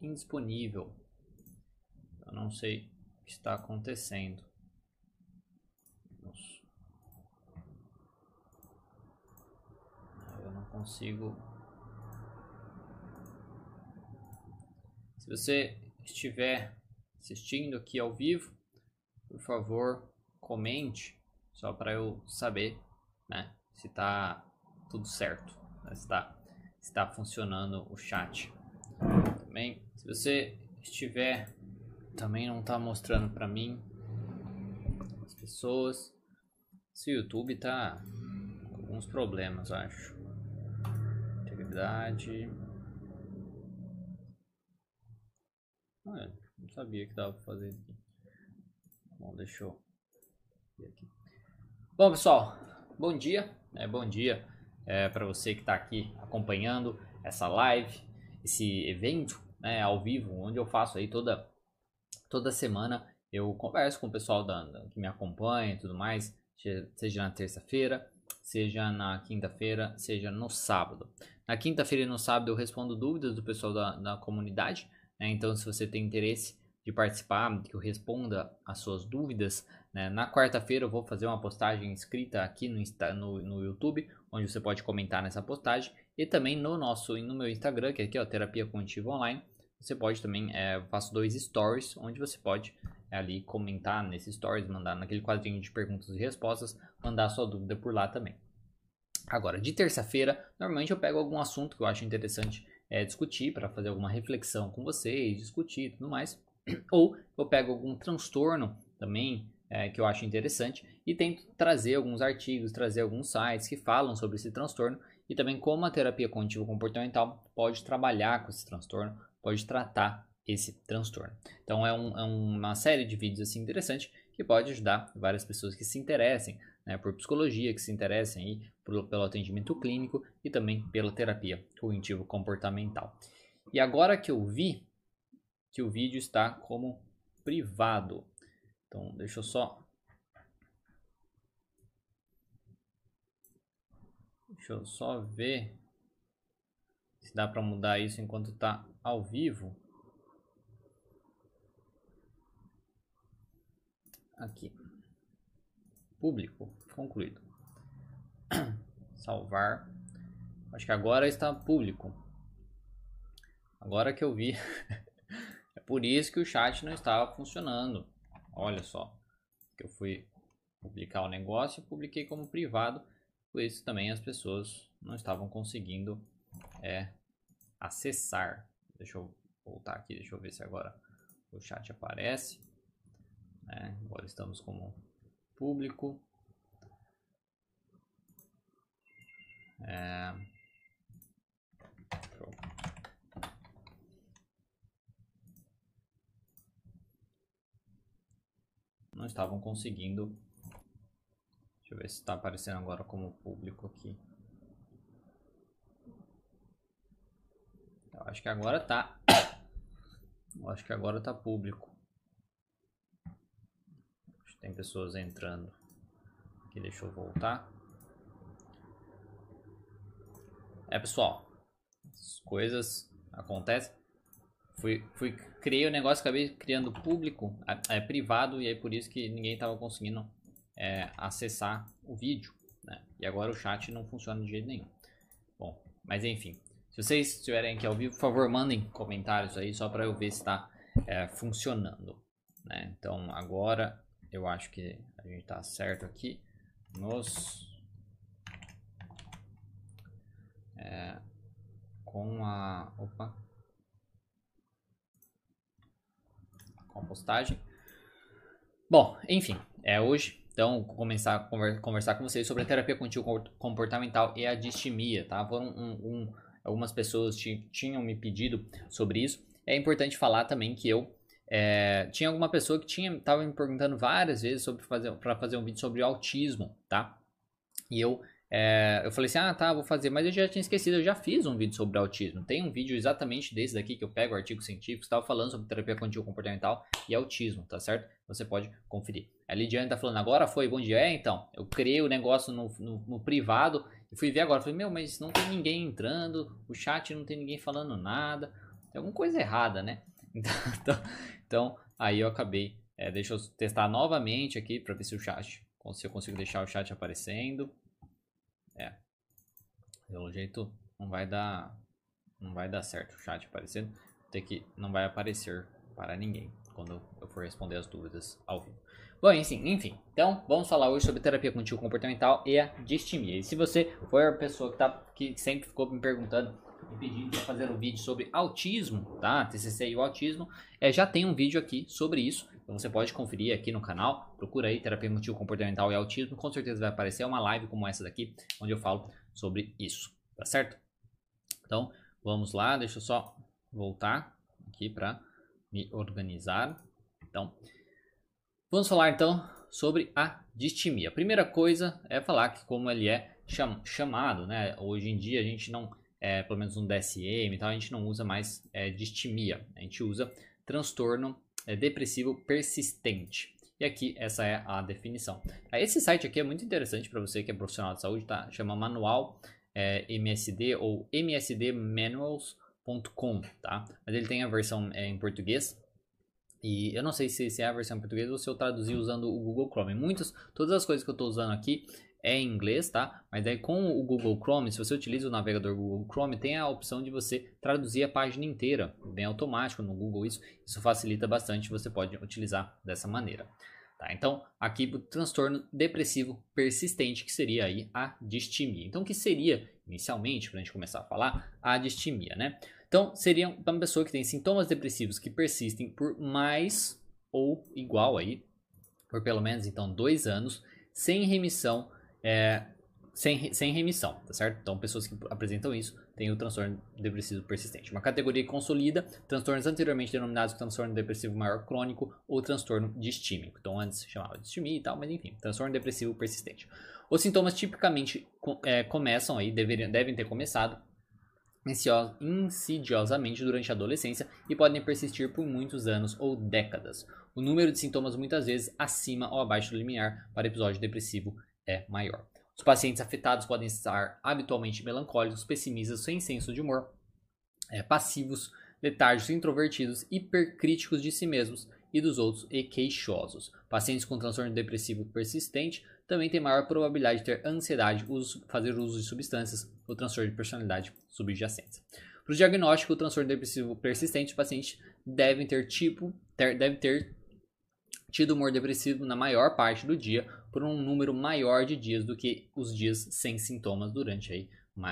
indisponível. Eu não sei o que está acontecendo. Eu não consigo. Se você estiver assistindo aqui ao vivo, por favor, comente só para eu saber, né, se está tudo certo, né, se está está funcionando o chat. Também, se você estiver também não está mostrando para mim as pessoas. Se o YouTube tá com alguns problemas, acho. Integridade. Ah, não sabia que dava para fazer aqui. Bom, deixa eu aqui. Bom, pessoal, bom dia. É, bom dia é, para você que está aqui acompanhando essa live, esse evento né, ao vivo, onde eu faço aí toda, toda semana. Eu converso com o pessoal da, da que me acompanha e tudo mais, seja na terça-feira, seja na quinta-feira, seja no sábado. Na quinta-feira e no sábado eu respondo dúvidas do pessoal da, da comunidade, né? então se você tem interesse de participar, que eu responda as suas dúvidas, né? na quarta-feira eu vou fazer uma postagem escrita aqui no, no, no YouTube, onde você pode comentar nessa postagem e também no nosso no meu Instagram, que é aqui ó, Terapia Cognitiva Online. Você pode também, é, faço dois stories, onde você pode é, ali comentar nesses stories, mandar naquele quadrinho de perguntas e respostas, mandar sua dúvida por lá também. Agora, de terça-feira, normalmente eu pego algum assunto que eu acho interessante é, discutir, para fazer alguma reflexão com vocês, discutir e tudo mais. Ou eu pego algum transtorno também é, que eu acho interessante e tento trazer alguns artigos, trazer alguns sites que falam sobre esse transtorno e também como a terapia cognitivo comportamental pode trabalhar com esse transtorno, pode tratar esse transtorno. Então é, um, é uma série de vídeos assim interessante que pode ajudar várias pessoas que se interessem né, por psicologia, que se interessem aí por, pelo atendimento clínico e também pela terapia cognitivo comportamental. E agora que eu vi que o vídeo está como privado, então, deixa eu só. Deixa eu só ver se dá para mudar isso enquanto está ao vivo. Aqui. Público. Concluído. Salvar. Acho que agora está público. Agora que eu vi. é por isso que o chat não estava funcionando. Olha só, que eu fui publicar o negócio e publiquei como privado, por isso também as pessoas não estavam conseguindo é, acessar. Deixa eu voltar aqui, deixa eu ver se agora o chat aparece. É, agora estamos como público. É, não estavam conseguindo. Deixa eu ver se está aparecendo agora como público aqui. Eu acho que agora tá. Eu acho que agora tá público. Tem pessoas entrando. Aqui, deixa eu voltar. É, pessoal. As coisas acontecem. Fui, fui, criei o negócio, acabei criando público, é, privado, e aí por isso que ninguém estava conseguindo é, acessar o vídeo. Né? E agora o chat não funciona de jeito nenhum. Bom, mas enfim. Se vocês estiverem aqui ao vivo, por favor, mandem comentários aí, só para eu ver se está é, funcionando. Né? Então agora eu acho que a gente está certo aqui nos é, com a opa com a postagem. Bom, enfim, é hoje. Então, começar a conversar com vocês sobre a terapia contínua comportamental e a distimia, tá? Foram um, um, algumas pessoas tinham me pedido sobre isso. É importante falar também que eu é, tinha alguma pessoa que tinha estava me perguntando várias vezes sobre fazer para fazer um vídeo sobre autismo, tá? E eu é, eu falei assim, ah tá, vou fazer, mas eu já tinha esquecido, eu já fiz um vídeo sobre autismo. Tem um vídeo exatamente desse daqui que eu pego artigos científicos, estava falando sobre terapia cognitivo comportamental e autismo, tá certo? Você pode conferir. A Lidiane tá falando, agora foi, bom dia. É, então, eu criei o negócio no, no, no privado e fui ver agora. Falei, meu, mas não tem ninguém entrando, o chat não tem ninguém falando nada. tem alguma coisa errada, né? Então, então aí eu acabei, é, deixa eu testar novamente aqui para ver se o chat, se eu consigo deixar o chat aparecendo. Pelo jeito não vai dar, não vai dar certo o chat aparecendo, tem que não vai aparecer para ninguém quando eu for responder as dúvidas ao vivo. Bom, enfim, enfim, então vamos falar hoje sobre terapia cognitivo comportamental e a distimia. E se você for a pessoa que, tá, que sempre ficou me perguntando e pedindo para fazer um vídeo sobre autismo, tá? TCC e o autismo, é, já tem um vídeo aqui sobre isso. Então você pode conferir aqui no canal, procura aí terapia cognitivo comportamental e autismo, com certeza vai aparecer uma live como essa daqui, onde eu falo sobre isso, tá certo? Então, vamos lá, deixa eu só voltar aqui para me organizar. Então, vamos falar então sobre a distimia. A primeira coisa é falar que como ele é cham chamado, né? Hoje em dia a gente não, é, pelo menos no DSM e tal, a gente não usa mais é, distimia. A gente usa transtorno é, depressivo persistente. E aqui essa é a definição. Esse site aqui é muito interessante para você que é profissional de saúde, tá? Chama Manual é, MSD ou MSD Manuals com, tá? Mas ele tem a versão é, em português. E eu não sei se, se é a versão em português ou se eu traduzi usando o Google Chrome. Muitas, todas as coisas que eu estou usando aqui é em inglês, tá? Mas daí com o Google Chrome, se você utiliza o navegador Google Chrome, tem a opção de você traduzir a página inteira, bem automático no Google isso. Isso facilita bastante, você pode utilizar dessa maneira. Tá? Então, aqui o transtorno depressivo persistente, que seria aí a distimia. Então, o que seria, inicialmente, para a gente começar a falar, a distimia, né? Então, seria uma pessoa que tem sintomas depressivos que persistem por mais ou igual aí, por pelo menos então dois anos, sem remissão, é, sem, sem remissão, tá certo? Então, pessoas que apresentam isso têm o transtorno depressivo persistente. Uma categoria consolida transtornos anteriormente denominados transtorno depressivo maior crônico ou transtorno distímico. Então, antes chamava de distimia e tal, mas enfim, transtorno depressivo persistente. Os sintomas tipicamente é, começam aí, deveriam, devem ter começado insidiosamente durante a adolescência e podem persistir por muitos anos ou décadas. O número de sintomas muitas vezes acima ou abaixo do limiar para episódio depressivo é maior. Os pacientes afetados podem estar habitualmente melancólicos, pessimistas, sem senso de humor, é, passivos, letárgicos, introvertidos, hipercríticos de si mesmos e dos outros e queixosos. Pacientes com transtorno depressivo persistente também têm maior probabilidade de ter ansiedade, uso, fazer uso de substâncias ou transtorno de personalidade subjacente. Para o diagnóstico do transtorno depressivo persistente, os pacientes devem ter tipo, ter, deve ter tido humor depressivo na maior parte do dia por um número maior de dias do que os dias sem sintomas durante aí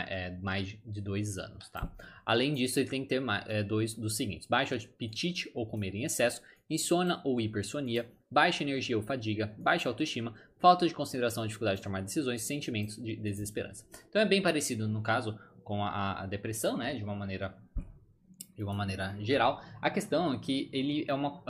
é, mais de dois anos, tá? Além disso, ele tem que ter é, dois dos seguintes: baixo apetite ou comer em excesso, insônia ou hipersonia, baixa energia ou fadiga, baixa autoestima, falta de consideração, dificuldade de tomar decisões, sentimentos de desesperança. Então é bem parecido no caso com a, a depressão, né? De uma maneira de uma maneira geral. A questão é que ele é uma,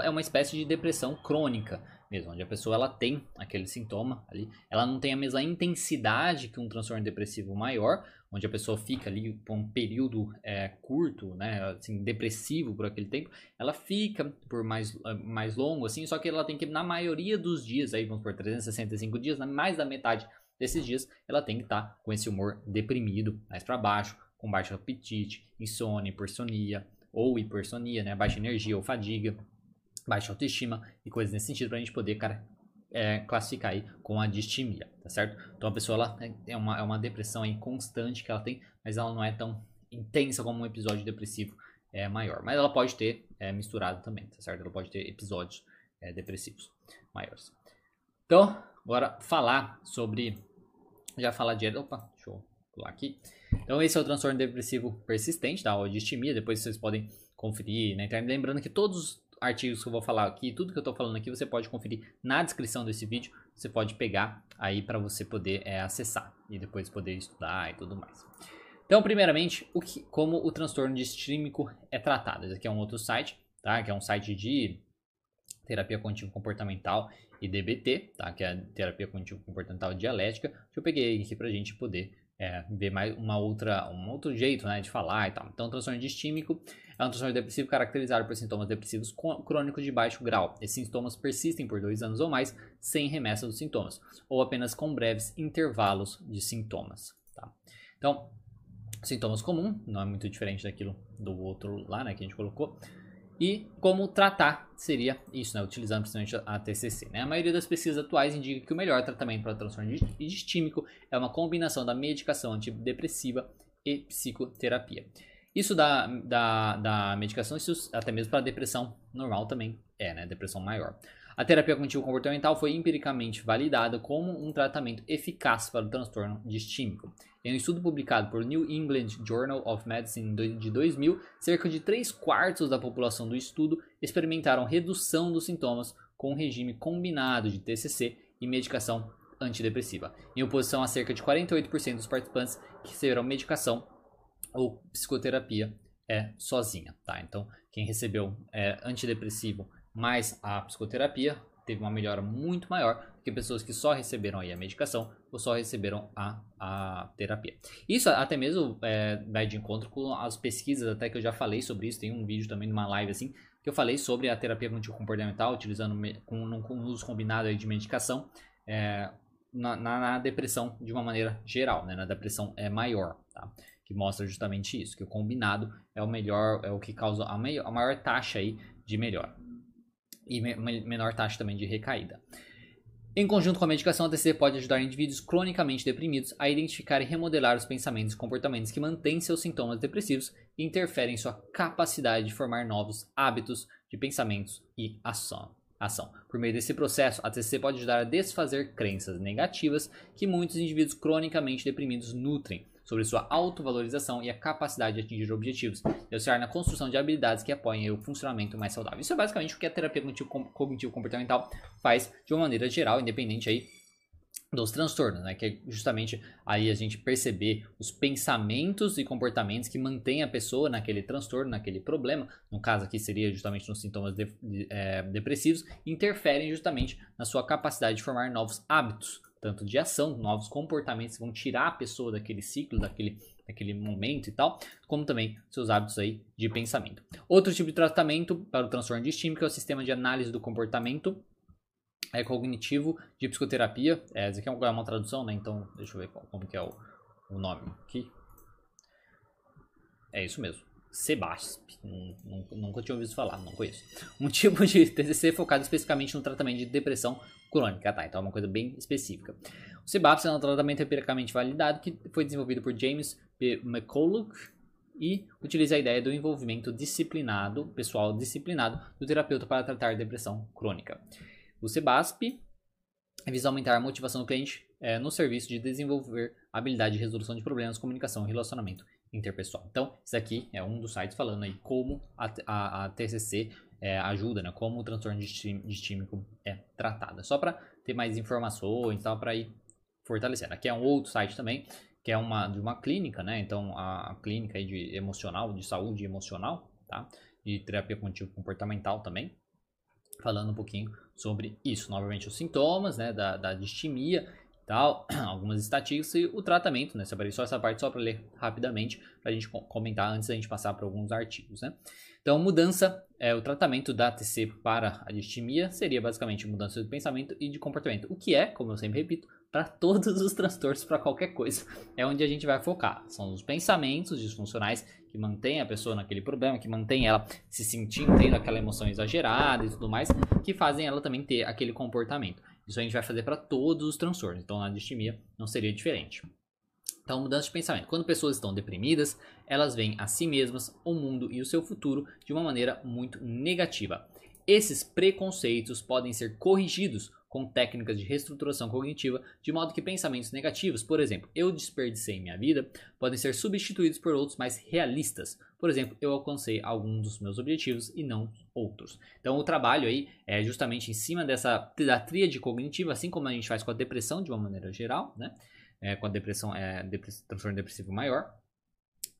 é uma espécie de depressão crônica mesmo, onde a pessoa ela tem aquele sintoma ali, ela não tem a mesma intensidade que um transtorno depressivo maior, onde a pessoa fica ali por um período é, curto, né, assim, depressivo por aquele tempo, ela fica por mais, mais longo, assim, só que ela tem que, na maioria dos dias, aí vamos por 365 dias, mais da metade desses dias, ela tem que estar tá com esse humor deprimido, mais para baixo, com baixo apetite, insônia, hipersonia, ou hipersonia, né, baixa energia ou fadiga, baixa autoestima e coisas nesse sentido para a gente poder, cara, é, classificar aí com a distimia, tá certo? Então a pessoa ela é uma, é uma depressão aí constante que ela tem, mas ela não é tão intensa como um episódio depressivo é, maior. Mas ela pode ter é, misturado também, tá certo? Ela pode ter episódios é, depressivos maiores. Então, agora falar sobre. Já falar de. Opa, deixa eu pular aqui. Então, esse é o transtorno depressivo persistente, tá? Ou distimia. Depois vocês podem conferir na internet. Lembrando que todos artigos que eu vou falar aqui, tudo que eu estou falando aqui, você pode conferir na descrição desse vídeo. Você pode pegar aí para você poder é, acessar e depois poder estudar e tudo mais. Então, primeiramente, o que, como o transtorno distímico é tratado. Esse aqui é um outro site, tá? Que é um site de terapia cognitivo comportamental e DBT, tá? Que é terapia cognitivo comportamental dialética. Que eu peguei aqui para a gente poder é, ver mais uma outra, um outro jeito né, de falar e tal. Então, transtorno distímico é um transtorno depressivo caracterizado por sintomas depressivos crônicos de baixo grau. Esses sintomas persistem por dois anos ou mais, sem remessa dos sintomas, ou apenas com breves intervalos de sintomas. Tá? Então, sintomas comuns, não é muito diferente daquilo do outro lá, né, que a gente colocou. E como tratar seria isso, né, utilizando principalmente a TCC. Né? A maioria das pesquisas atuais indica que o melhor tratamento para transtorno distímico é uma combinação da medicação antidepressiva e psicoterapia. Isso da, da, da medicação, isso até mesmo para depressão normal também é, né, depressão maior. A terapia cognitivo-comportamental foi empiricamente validada como um tratamento eficaz para o transtorno distímico. Em um estudo publicado por New England Journal of Medicine de 2000, cerca de 3 quartos da população do estudo experimentaram redução dos sintomas com um regime combinado de TCC e medicação antidepressiva, em oposição a cerca de 48% dos participantes que receberam medicação ou psicoterapia é sozinha, tá? Então, quem recebeu é, antidepressivo mais a psicoterapia teve uma melhora muito maior do que pessoas que só receberam aí a medicação ou só receberam a, a terapia. Isso até mesmo é, vai de encontro com as pesquisas, até que eu já falei sobre isso, tem um vídeo também numa live assim, que eu falei sobre a terapia cognitivo-comportamental, utilizando com, com uso combinado de medicação é, na, na, na, depressão de uma maneira geral, né? na depressão é maior, tá? que mostra justamente isso, que o combinado é o melhor, é o que causa a, maior, a maior taxa aí de melhora e menor taxa também de recaída. Em conjunto com a medicação, a TCC pode ajudar indivíduos cronicamente deprimidos a identificar e remodelar os pensamentos e comportamentos que mantêm seus sintomas depressivos e interferem em sua capacidade de formar novos hábitos de pensamentos e ação. ação. Por meio desse processo, a TCC pode ajudar a desfazer crenças negativas que muitos indivíduos cronicamente deprimidos nutrem, sobre sua autovalorização e a capacidade de atingir objetivos, e auxiliar na construção de habilidades que apoiem o funcionamento mais saudável. Isso é basicamente o que a terapia cognitivo-comportamental faz de uma maneira geral, independente aí dos transtornos, né? Que é justamente aí a gente perceber os pensamentos e comportamentos que mantêm a pessoa naquele transtorno, naquele problema, no caso aqui seria justamente nos sintomas de, de, é, depressivos, interferem justamente na sua capacidade de formar novos hábitos, tanto de ação, novos comportamentos que vão tirar a pessoa daquele ciclo, daquele, daquele momento e tal, como também seus hábitos aí de pensamento. Outro tipo de tratamento para o transtorno distímico é o sistema de análise do comportamento é cognitivo de psicoterapia. É, essa aqui é uma tradução, né? Então, deixa eu ver como que é o, o nome aqui. É isso mesmo. Sebasp. Nunca tinha ouvido falar, não conheço. Um tipo de TCC focado especificamente no tratamento de depressão crônica, tá? Então é uma coisa bem específica. O CBAPS é um tratamento empiricamente validado que foi desenvolvido por James P. McCulloch e utiliza a ideia do envolvimento disciplinado, pessoal disciplinado, do terapeuta para tratar depressão crônica. O CBASP visa aumentar a motivação do cliente é, no serviço de desenvolver habilidade de resolução de problemas, comunicação e relacionamento interpessoal. Então, isso aqui é um dos sites falando aí como a, a, a TCC é, ajuda, né? Como o transtorno distímico é tratado. É só para ter mais informações e tal, para ir fortalecendo. Aqui é um outro site também, que é uma de uma clínica, né? Então, a, clínica aí de emocional, de saúde emocional, tá? De terapia cognitivo comportamental também, falando um pouquinho sobre isso. Novamente, os sintomas, né? Da, da distimia tal, algumas estatísticas e o tratamento, né? Separei só essa parte só para ler rapidamente, para a gente comentar antes da gente passar para alguns artigos, né? Então, mudança, é, o tratamento da TC para a distimia seria basicamente mudança de pensamento e de comportamento, o que é, como eu sempre repito, para todos os transtornos, para qualquer coisa, é onde a gente vai focar. São os pensamentos disfuncionais que mantêm a pessoa naquele problema, que mantêm ela se sentindo, tendo aquela emoção exagerada e tudo mais, que fazem ela também ter aquele comportamento. Isso a gente vai fazer para todos os transtornos, então na distimia não seria diferente. Então, mudança de pensamento. Quando pessoas estão deprimidas, elas veem a si mesmas, o mundo e o seu futuro de uma maneira muito negativa. Esses preconceitos podem ser corrigidos com técnicas de reestruturação cognitiva, de modo que pensamentos negativos, por exemplo, eu desperdicei minha vida, podem ser substituídos por outros mais realistas. Por exemplo, eu alcancei alguns dos meus objetivos e não outros. Então, o trabalho aí é justamente em cima dessa da tríade cognitiva, assim como a gente faz com a depressão de uma maneira geral, né? É, com a depressão, é, depress transtorno depressivo maior.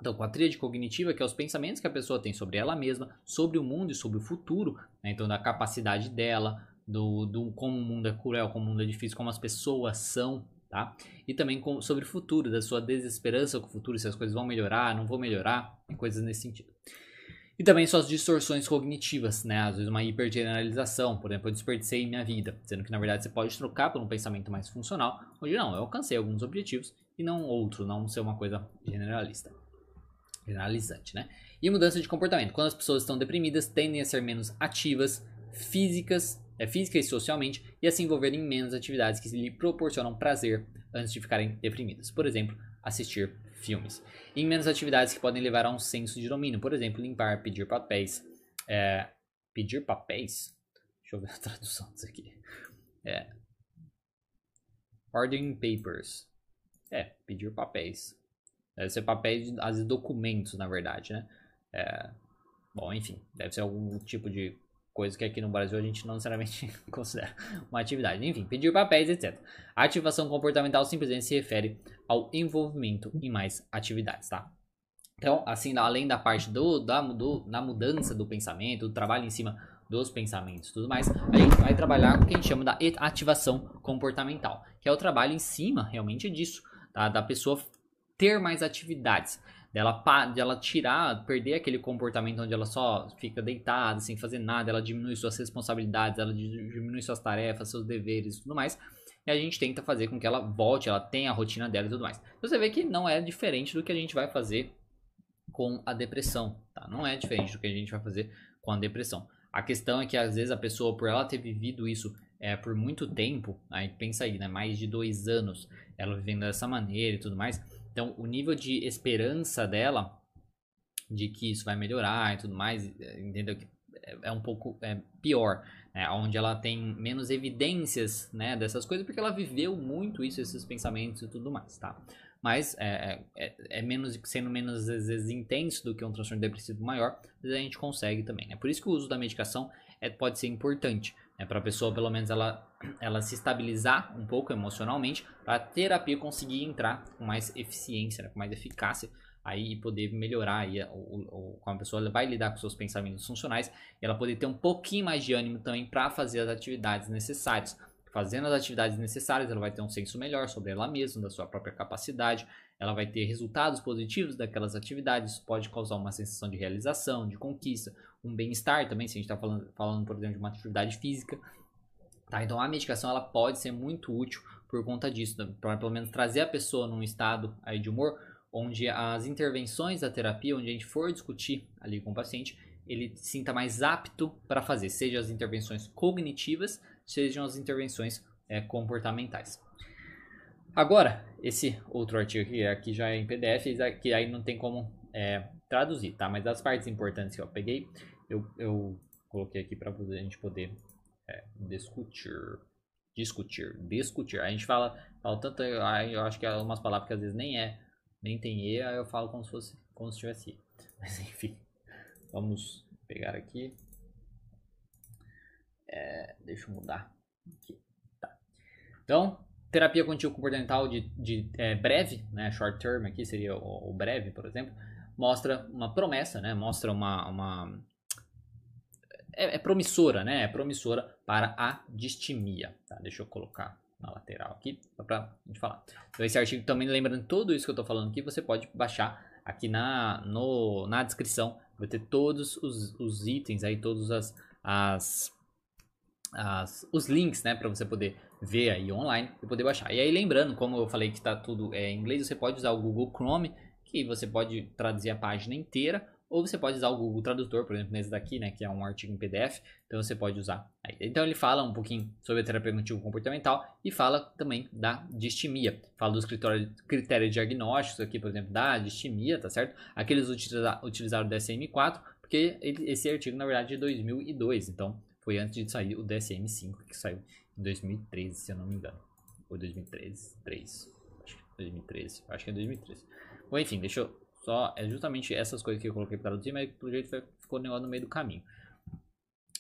Então, com a tríade cognitiva, que é os pensamentos que a pessoa tem sobre ela mesma, sobre o mundo e sobre o futuro, né? então da capacidade dela, do, do como o mundo é cruel, como o mundo é difícil, como as pessoas são, tá? E também com, sobre o futuro, da sua desesperança com o futuro, se as coisas vão melhorar, não vão melhorar, coisas nesse sentido. E também suas distorções cognitivas, né? Às vezes uma hipergeneralização, por exemplo, eu desperdicei minha vida, sendo que na verdade você pode trocar por um pensamento mais funcional, onde não, eu alcancei alguns objetivos e não outro, não ser uma coisa generalista. Generalizante, né? E mudança de comportamento. Quando as pessoas estão deprimidas, tendem a ser menos ativas, físicas, é, física e socialmente, e a se envolver em menos atividades que lhe proporcionam prazer antes de ficarem deprimidas. Por exemplo, assistir filmes. E em menos atividades que podem levar a um senso de domínio. Por exemplo, limpar, pedir papéis. É, pedir papéis? Deixa eu ver a tradução disso aqui. É, ordering papers. É, pedir papéis. Deve ser papéis, às vezes documentos, na verdade, né? É, bom, enfim, deve ser algum tipo de coisa que aqui no Brasil a gente não necessariamente considera uma atividade. Enfim, pedir papéis, etc. A ativação comportamental simplesmente se refere ao envolvimento em mais atividades, tá? Então, assim, além da parte do, da, do, da mudança do pensamento, do trabalho em cima dos pensamentos e tudo mais, a gente vai trabalhar com o que a gente chama da ativação comportamental, que é o trabalho em cima realmente disso, tá? da pessoa ter mais atividades dela, dela tirar, perder aquele comportamento onde ela só fica deitada, sem fazer nada, ela diminui suas responsabilidades, ela diminui suas tarefas, seus deveres e tudo mais. E a gente tenta fazer com que ela volte, ela tenha a rotina dela e tudo mais. Você vê que não é diferente do que a gente vai fazer com a depressão, tá? Não é diferente do que a gente vai fazer com a depressão. A questão é que às vezes a pessoa, por ela ter vivido isso é, por muito tempo, aí pensa aí, né? Mais de dois anos ela vivendo dessa maneira e tudo mais, então, o nível de esperança dela de que isso vai melhorar e tudo mais, é, entendeu? Que é, é um pouco é, pior, né? Onde ela tem menos evidências, né, dessas coisas, porque ela viveu muito isso, esses pensamentos e tudo mais, tá? Mas é, é, é menos, sendo menos às vezes intenso do que um transtorno depressivo maior, a gente consegue também, né? Por isso que o uso da medicação é, pode ser importante, né? Para a pessoa, pelo menos, ela, ela se estabilizar um pouco emocionalmente, para a terapia conseguir entrar com mais eficiência, né? com mais eficácia, aí poder melhorar aí como a pessoa vai lidar com seus pensamentos funcionais, e ela poder ter um pouquinho mais de ânimo também para fazer as atividades necessárias. Fazendo as atividades necessárias, ela vai ter um senso melhor sobre ela mesma, da sua própria capacidade, ela vai ter resultados positivos daquelas atividades, isso pode causar uma sensação de realização, de conquista, um bem-estar também, se a gente está falando, falando, por exemplo, de uma atividade física. Tá? Então a medicação ela pode ser muito útil por conta disso, né? para pelo menos trazer a pessoa num estado aí de humor onde as intervenções da terapia, onde a gente for discutir ali com o paciente, ele se sinta mais apto para fazer, seja as intervenções cognitivas, sejam as intervenções é, comportamentais. Agora, esse outro artigo aqui, aqui já é em PDF, que aí não tem como é, traduzir, tá? Mas as partes importantes que eu peguei, eu, eu coloquei aqui para a gente poder é, discutir. Discutir, discutir. A gente fala, fala tanto, eu acho que é umas palavras que às vezes nem é, nem tem E, aí eu falo como se fosse, como se tivesse E. Mas enfim, vamos pegar aqui. É, deixa eu mudar aqui. Tá. Então, terapia contínua comportamental de, de é, breve, né, short term aqui seria o, o breve, por exemplo, mostra uma promessa, né? Mostra uma, uma é, é, promissora, né? É promissora para a distimia. Tá? Deixa eu colocar na lateral aqui, só para gente falar. Então, esse artigo também, lembrando tudo isso que eu estou falando aqui, você pode baixar aqui na, no, na descrição. Vai ter todos os, os itens aí, todos as, as, as os links, né? Para você poder ver aí online e poder baixar. E aí, lembrando, como eu falei que está tudo é, em inglês, você pode usar o Google Chrome que você pode traduzir a página inteira, ou você pode usar o Google Tradutor, por exemplo, nesse daqui, né, que é um artigo em PDF, então você pode usar. Aí. Então ele fala um pouquinho sobre a terapia cognitivo comportamental e fala também da distimia. Fala dos critérios diagnósticos aqui, por exemplo, da distimia, tá certo? Aqueles utilizaram o DSM-4, porque esse artigo, na verdade, é de 2002, então foi antes de sair o DSM-5, que saiu em 2013, se eu não me engano. Ou 2013, 3, acho que 2013, acho que é 2013. Bom, enfim, deixa eu só. É justamente essas coisas que eu coloquei para traduzir, mas pelo jeito foi, ficou o negócio no meio do caminho.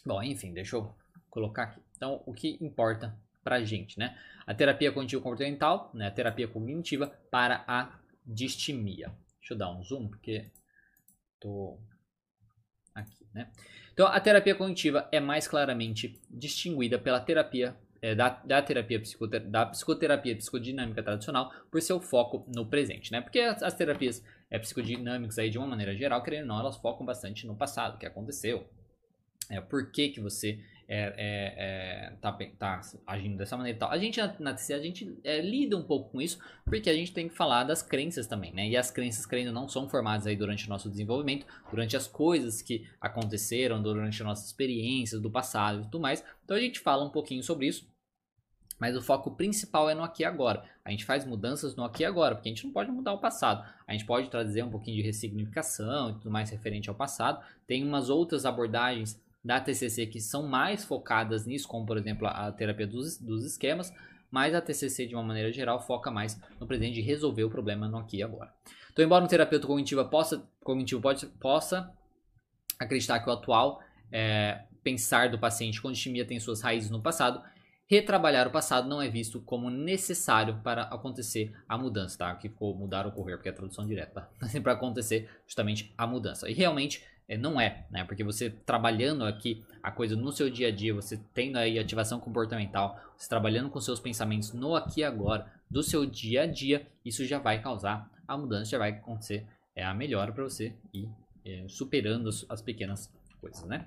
Bom, enfim, deixa eu colocar aqui. Então, o que importa pra gente, né? A terapia cognitivo comportamental, né? A terapia cognitiva para a distimia. Deixa eu dar um zoom, porque tô aqui, né? Então, a terapia cognitiva é mais claramente distinguida pela terapia é, da, da, terapia psicoter, da psicoterapia psicodinâmica tradicional por seu foco no presente, né? Porque as, as terapias é, psicodinâmicas aí de uma maneira geral, querendo ou não, elas focam bastante no passado, o que aconteceu, é, por que que você é, é, é, tá, tá, agindo dessa maneira e tal. A gente na, na TC, a gente é, lida um pouco com isso, porque a gente tem que falar das crenças também, né? E as crenças, crendo não, são formadas aí durante o nosso desenvolvimento, durante as coisas que aconteceram, durante as nossas experiências do passado e tudo mais. Então a gente fala um pouquinho sobre isso. Mas o foco principal é no aqui e agora. A gente faz mudanças no aqui e agora, porque a gente não pode mudar o passado. A gente pode trazer um pouquinho de ressignificação e tudo mais referente ao passado. Tem umas outras abordagens da TCC que são mais focadas nisso, como por exemplo a terapia dos, dos esquemas, mas a TCC de uma maneira geral foca mais no presente de resolver o problema no aqui e agora. Então, embora um terapeuta cognitivo possa, cognitivo pode, possa acreditar que o atual é, pensar do paciente com distimia tem suas raízes no passado, retrabalhar o passado não é visto como necessário para acontecer a mudança, tá? Que ficou mudar ocorrer, porque é a tradução direta, tá? para acontecer justamente a mudança. E realmente é, não é, né? Porque você trabalhando aqui a coisa no seu dia a dia, você tendo aí ativação comportamental, você trabalhando com seus pensamentos no aqui e agora, do seu dia a dia, isso já vai causar a mudança, já vai acontecer é, a melhora para você ir é, superando as pequenas coisas, né?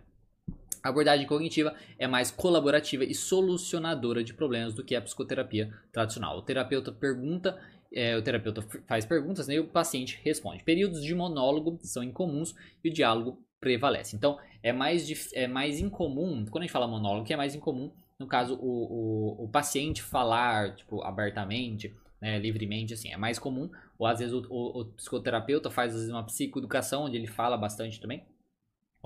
A abordagem cognitiva é mais colaborativa e solucionadora de problemas do que a psicoterapia tradicional. O terapeuta pergunta é, o terapeuta faz perguntas né, e o paciente responde. Períodos de monólogo são incomuns e o diálogo prevalece. Então, é mais, é mais incomum, quando a gente fala monólogo, que é mais incomum, no caso, o, o, o paciente falar, tipo, abertamente, né, livremente, assim, é mais comum. Ou às vezes o, o, o psicoterapeuta faz vezes, uma psicoeducação, onde ele fala bastante também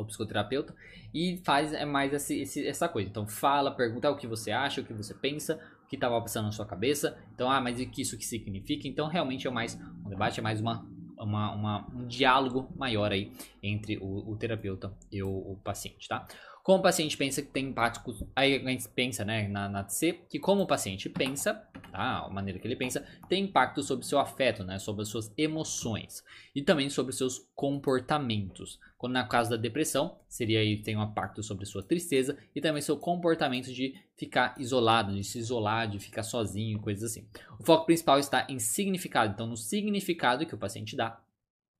o psicoterapeuta, e faz é mais esse, esse, essa coisa. Então fala, pergunta o que você acha, o que você pensa, que estava passando na sua cabeça. Então, ah, mas o que isso que significa? Então, realmente é mais um debate, é mais uma, uma, uma um diálogo maior aí entre o, o terapeuta e o, o, paciente, tá? Como o paciente pensa que tem impactos, aí a gente pensa, né, na, na TC, que como o paciente pensa, tá, a maneira que ele pensa, tem impacto sobre seu afeto, né, sobre as suas emoções e também sobre seus comportamentos. Quando na caso da depressão, seria aí tem um impacto sobre sua tristeza e também seu comportamento de ficar isolado, de se isolar, de ficar sozinho, coisas assim. O foco principal está em significado, então no significado que o paciente dá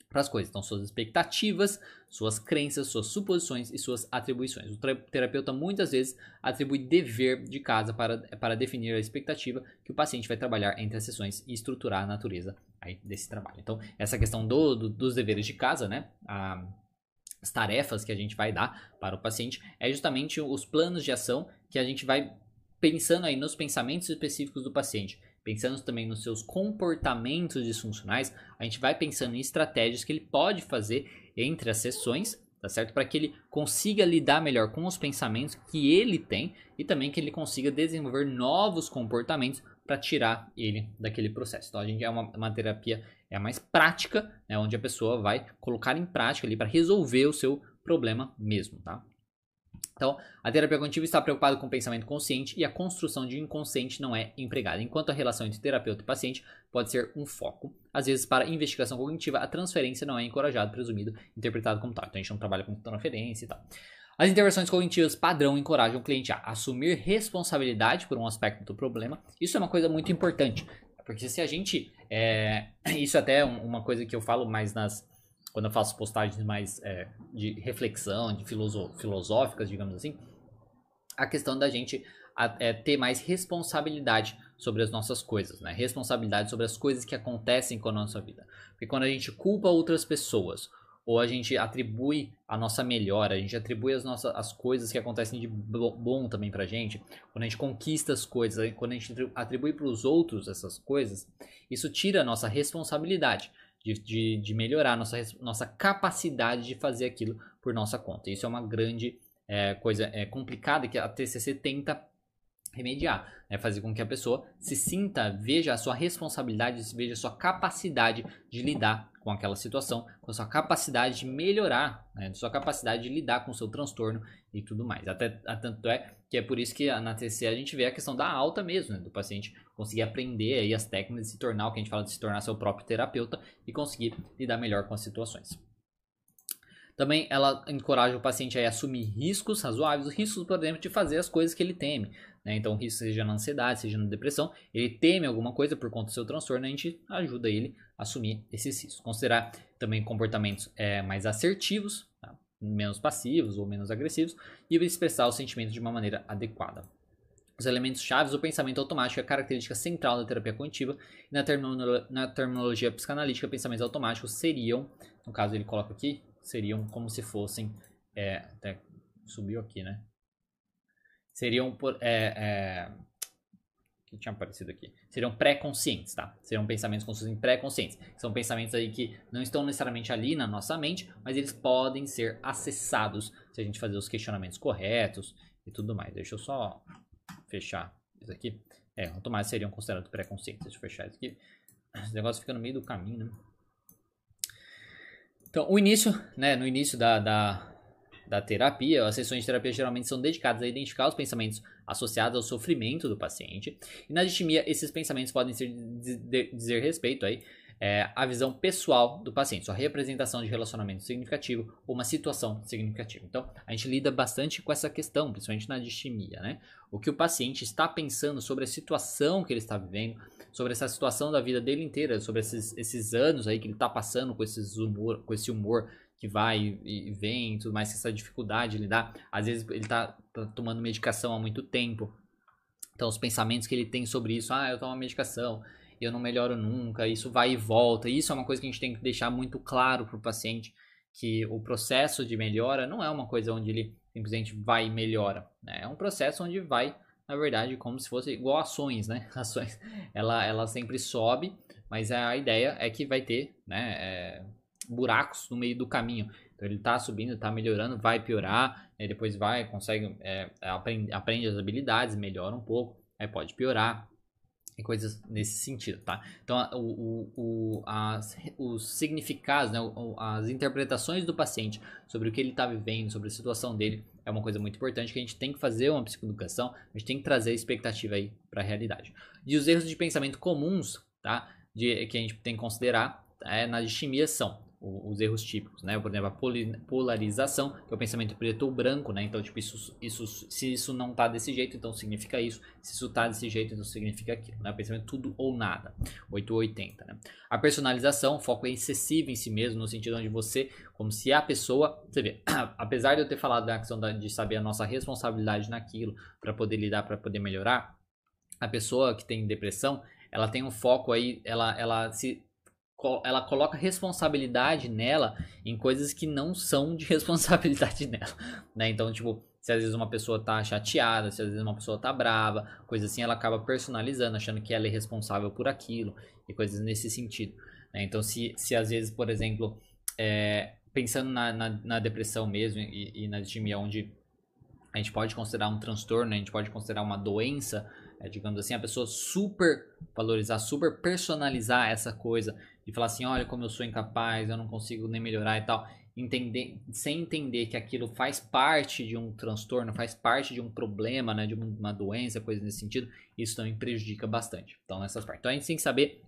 para as coisas. Então, suas expectativas, suas crenças, suas suposições e suas atribuições. O terapeuta muitas vezes atribui dever de casa para, para definir a expectativa que o paciente vai trabalhar entre as sessões e estruturar a natureza aí desse trabalho. Então, essa questão do, do, dos deveres de casa, né? A, as tarefas que a gente vai dar para o paciente, é justamente os planos de ação que a gente vai pensando aí nos pensamentos específicos do paciente, pensando também nos seus comportamentos disfuncionais, a gente vai pensando em estratégias que ele pode fazer entre as sessões, tá certo? Para que ele consiga lidar melhor com os pensamentos que ele tem e também que ele consiga desenvolver novos comportamentos para tirar ele daquele processo. Então a gente é uma, uma terapia é mais prática, né, onde a pessoa vai colocar em prática ali para resolver o seu problema mesmo, tá? Então, a terapia cognitiva está preocupada com o pensamento consciente e a construção de inconsciente não é empregada, enquanto a relação entre terapeuta e paciente pode ser um foco. Às vezes, para investigação cognitiva, a transferência não é encorajada, presumido, interpretado como tal. Então, a gente não trabalha com transferência e tal. As intervenções cognitivas padrão encorajam o cliente a assumir responsabilidade por um aspecto do problema. Isso é uma coisa muito importante. Porque se a gente. É, isso até é uma coisa que eu falo mais nas. Quando eu faço postagens mais é, de reflexão, de filosóficas, digamos assim. A questão da gente é, ter mais responsabilidade sobre as nossas coisas, né? Responsabilidade sobre as coisas que acontecem com a nossa vida. Porque quando a gente culpa outras pessoas ou a gente atribui a nossa melhora, a gente atribui as nossas as coisas que acontecem de bom também pra gente, quando a gente conquista as coisas, quando a gente atribui para os outros essas coisas, isso tira a nossa responsabilidade de, de, de melhorar nossa, nossa capacidade de fazer aquilo por nossa conta. Isso é uma grande é, coisa é, complicada que a TCC tenta remediar, né? fazer com que a pessoa se sinta, veja a sua responsabilidade, veja a sua capacidade de lidar com aquela situação, com a sua capacidade de melhorar, né? sua capacidade de lidar com o seu transtorno e tudo mais. Até tanto é que é por isso que na TCC a gente vê a questão da alta mesmo, né? do paciente conseguir aprender aí as técnicas de se tornar o que a gente fala de se tornar seu próprio terapeuta e conseguir lidar melhor com as situações. Também ela encoraja o paciente a assumir riscos razoáveis, riscos, por exemplo, de fazer as coisas que ele teme. Né? Então, risco seja na ansiedade, seja na depressão, ele teme alguma coisa por conta do seu transtorno, a gente ajuda ele a assumir esses riscos. Considerar também comportamentos é, mais assertivos, tá? Menos passivos ou menos agressivos e expressar os sentimentos de uma maneira adequada. Os elementos chaves do pensamento automático é a característica central da terapia cognitiva e na, terminolo na terminologia psicanalítica, pensamentos automáticos seriam, no caso ele coloca aqui, seriam como se fossem, é, até subiu aqui, né? Seriam por, é, é, que tinha aparecido aqui. Seriam pré-conscientes, tá? Seriam pensamentos se fossem pré-conscientes. São pensamentos aí que não estão necessariamente ali na nossa mente, mas eles podem ser acessados se a gente fazer os questionamentos corretos e tudo mais. Deixa eu só fechar isso aqui. É, automáticos seriam considerados pré-conscientes. Deixa eu fechar isso aqui. Esse negócio fica no meio do caminho, né? Então, o início, né? No início da, da, da terapia, as sessões de terapia geralmente são dedicadas a identificar os pensamentos associados ao sofrimento do paciente. E na distimia, esses pensamentos podem ser, dizer respeito aí é, à visão pessoal do paciente, sua representação de relacionamento significativo ou uma situação significativa. Então, a gente lida bastante com essa questão, principalmente na distimia, né? O que o paciente está pensando sobre a situação que ele está vivendo, sobre essa situação da vida dele inteira, sobre esses, esses anos aí que ele está passando com, esses humor, com esse humor que vai e vem tudo mais, essa dificuldade de lidar. Às vezes ele tá, tá, tomando medicação há muito tempo. Então os pensamentos que ele tem sobre isso, ah, eu tomo medicação eu não melhoro nunca, isso vai e volta. Isso é uma coisa que a gente tem que deixar muito claro para o paciente, que o processo de melhora não é uma coisa onde ele simplesmente vai e melhora. Né? É um processo onde vai, na verdade, como se fosse igual ações, né? Ações, ela, ela sempre sobe, mas a ideia é que vai ter, né? É, buracos no meio do caminho. Então ele está subindo, está melhorando, vai piorar, aí depois vai, consegue, é, aprende, aprende as habilidades, melhora um pouco, aí pode piorar, e coisas nesse sentido, tá? Então, o, o, o, as, os significados, né, as interpretações do paciente sobre o que ele está vivendo, sobre a situação dele, é uma coisa muito importante que a gente tem que fazer uma psicoeducação, a gente tem que trazer a expectativa aí para a realidade. E os erros de pensamento comuns, tá? De, que a gente tem que considerar é, na distimia são os erros típicos, né? Por exemplo, a polarização, que é o pensamento preto ou branco, né? Então, tipo, isso, isso, se isso não tá desse jeito, então significa isso. Se isso tá desse jeito, então significa aquilo, né? O pensamento tudo ou nada, 8 ou 80, né? A personalização, foco é excessivo em si mesmo, no sentido onde você, como se a pessoa, você vê, apesar de eu ter falado da questão de saber a nossa responsabilidade naquilo, para poder lidar, para poder melhorar, a pessoa que tem depressão, ela tem um foco aí, ela, ela se ela coloca responsabilidade nela em coisas que não são de responsabilidade nela, né? Então, tipo, se às vezes uma pessoa tá chateada, se às vezes uma pessoa tá brava, coisa assim, ela acaba personalizando, achando que ela é responsável por aquilo e coisas nesse sentido. Né? Então, se, se às vezes, por exemplo, é, pensando na, na, na, depressão mesmo e, e na distimia, onde a gente pode considerar um transtorno, a gente pode considerar uma doença, é, digamos assim, a pessoa super valorizar, super personalizar essa coisa e falar assim, olha como eu sou incapaz, eu não consigo nem melhorar e tal, entender, sem entender que aquilo faz parte de um transtorno, faz parte de um problema, né, de uma doença, coisa nesse sentido, isso também prejudica bastante. Então, nessas partes. Então, a gente tem que saber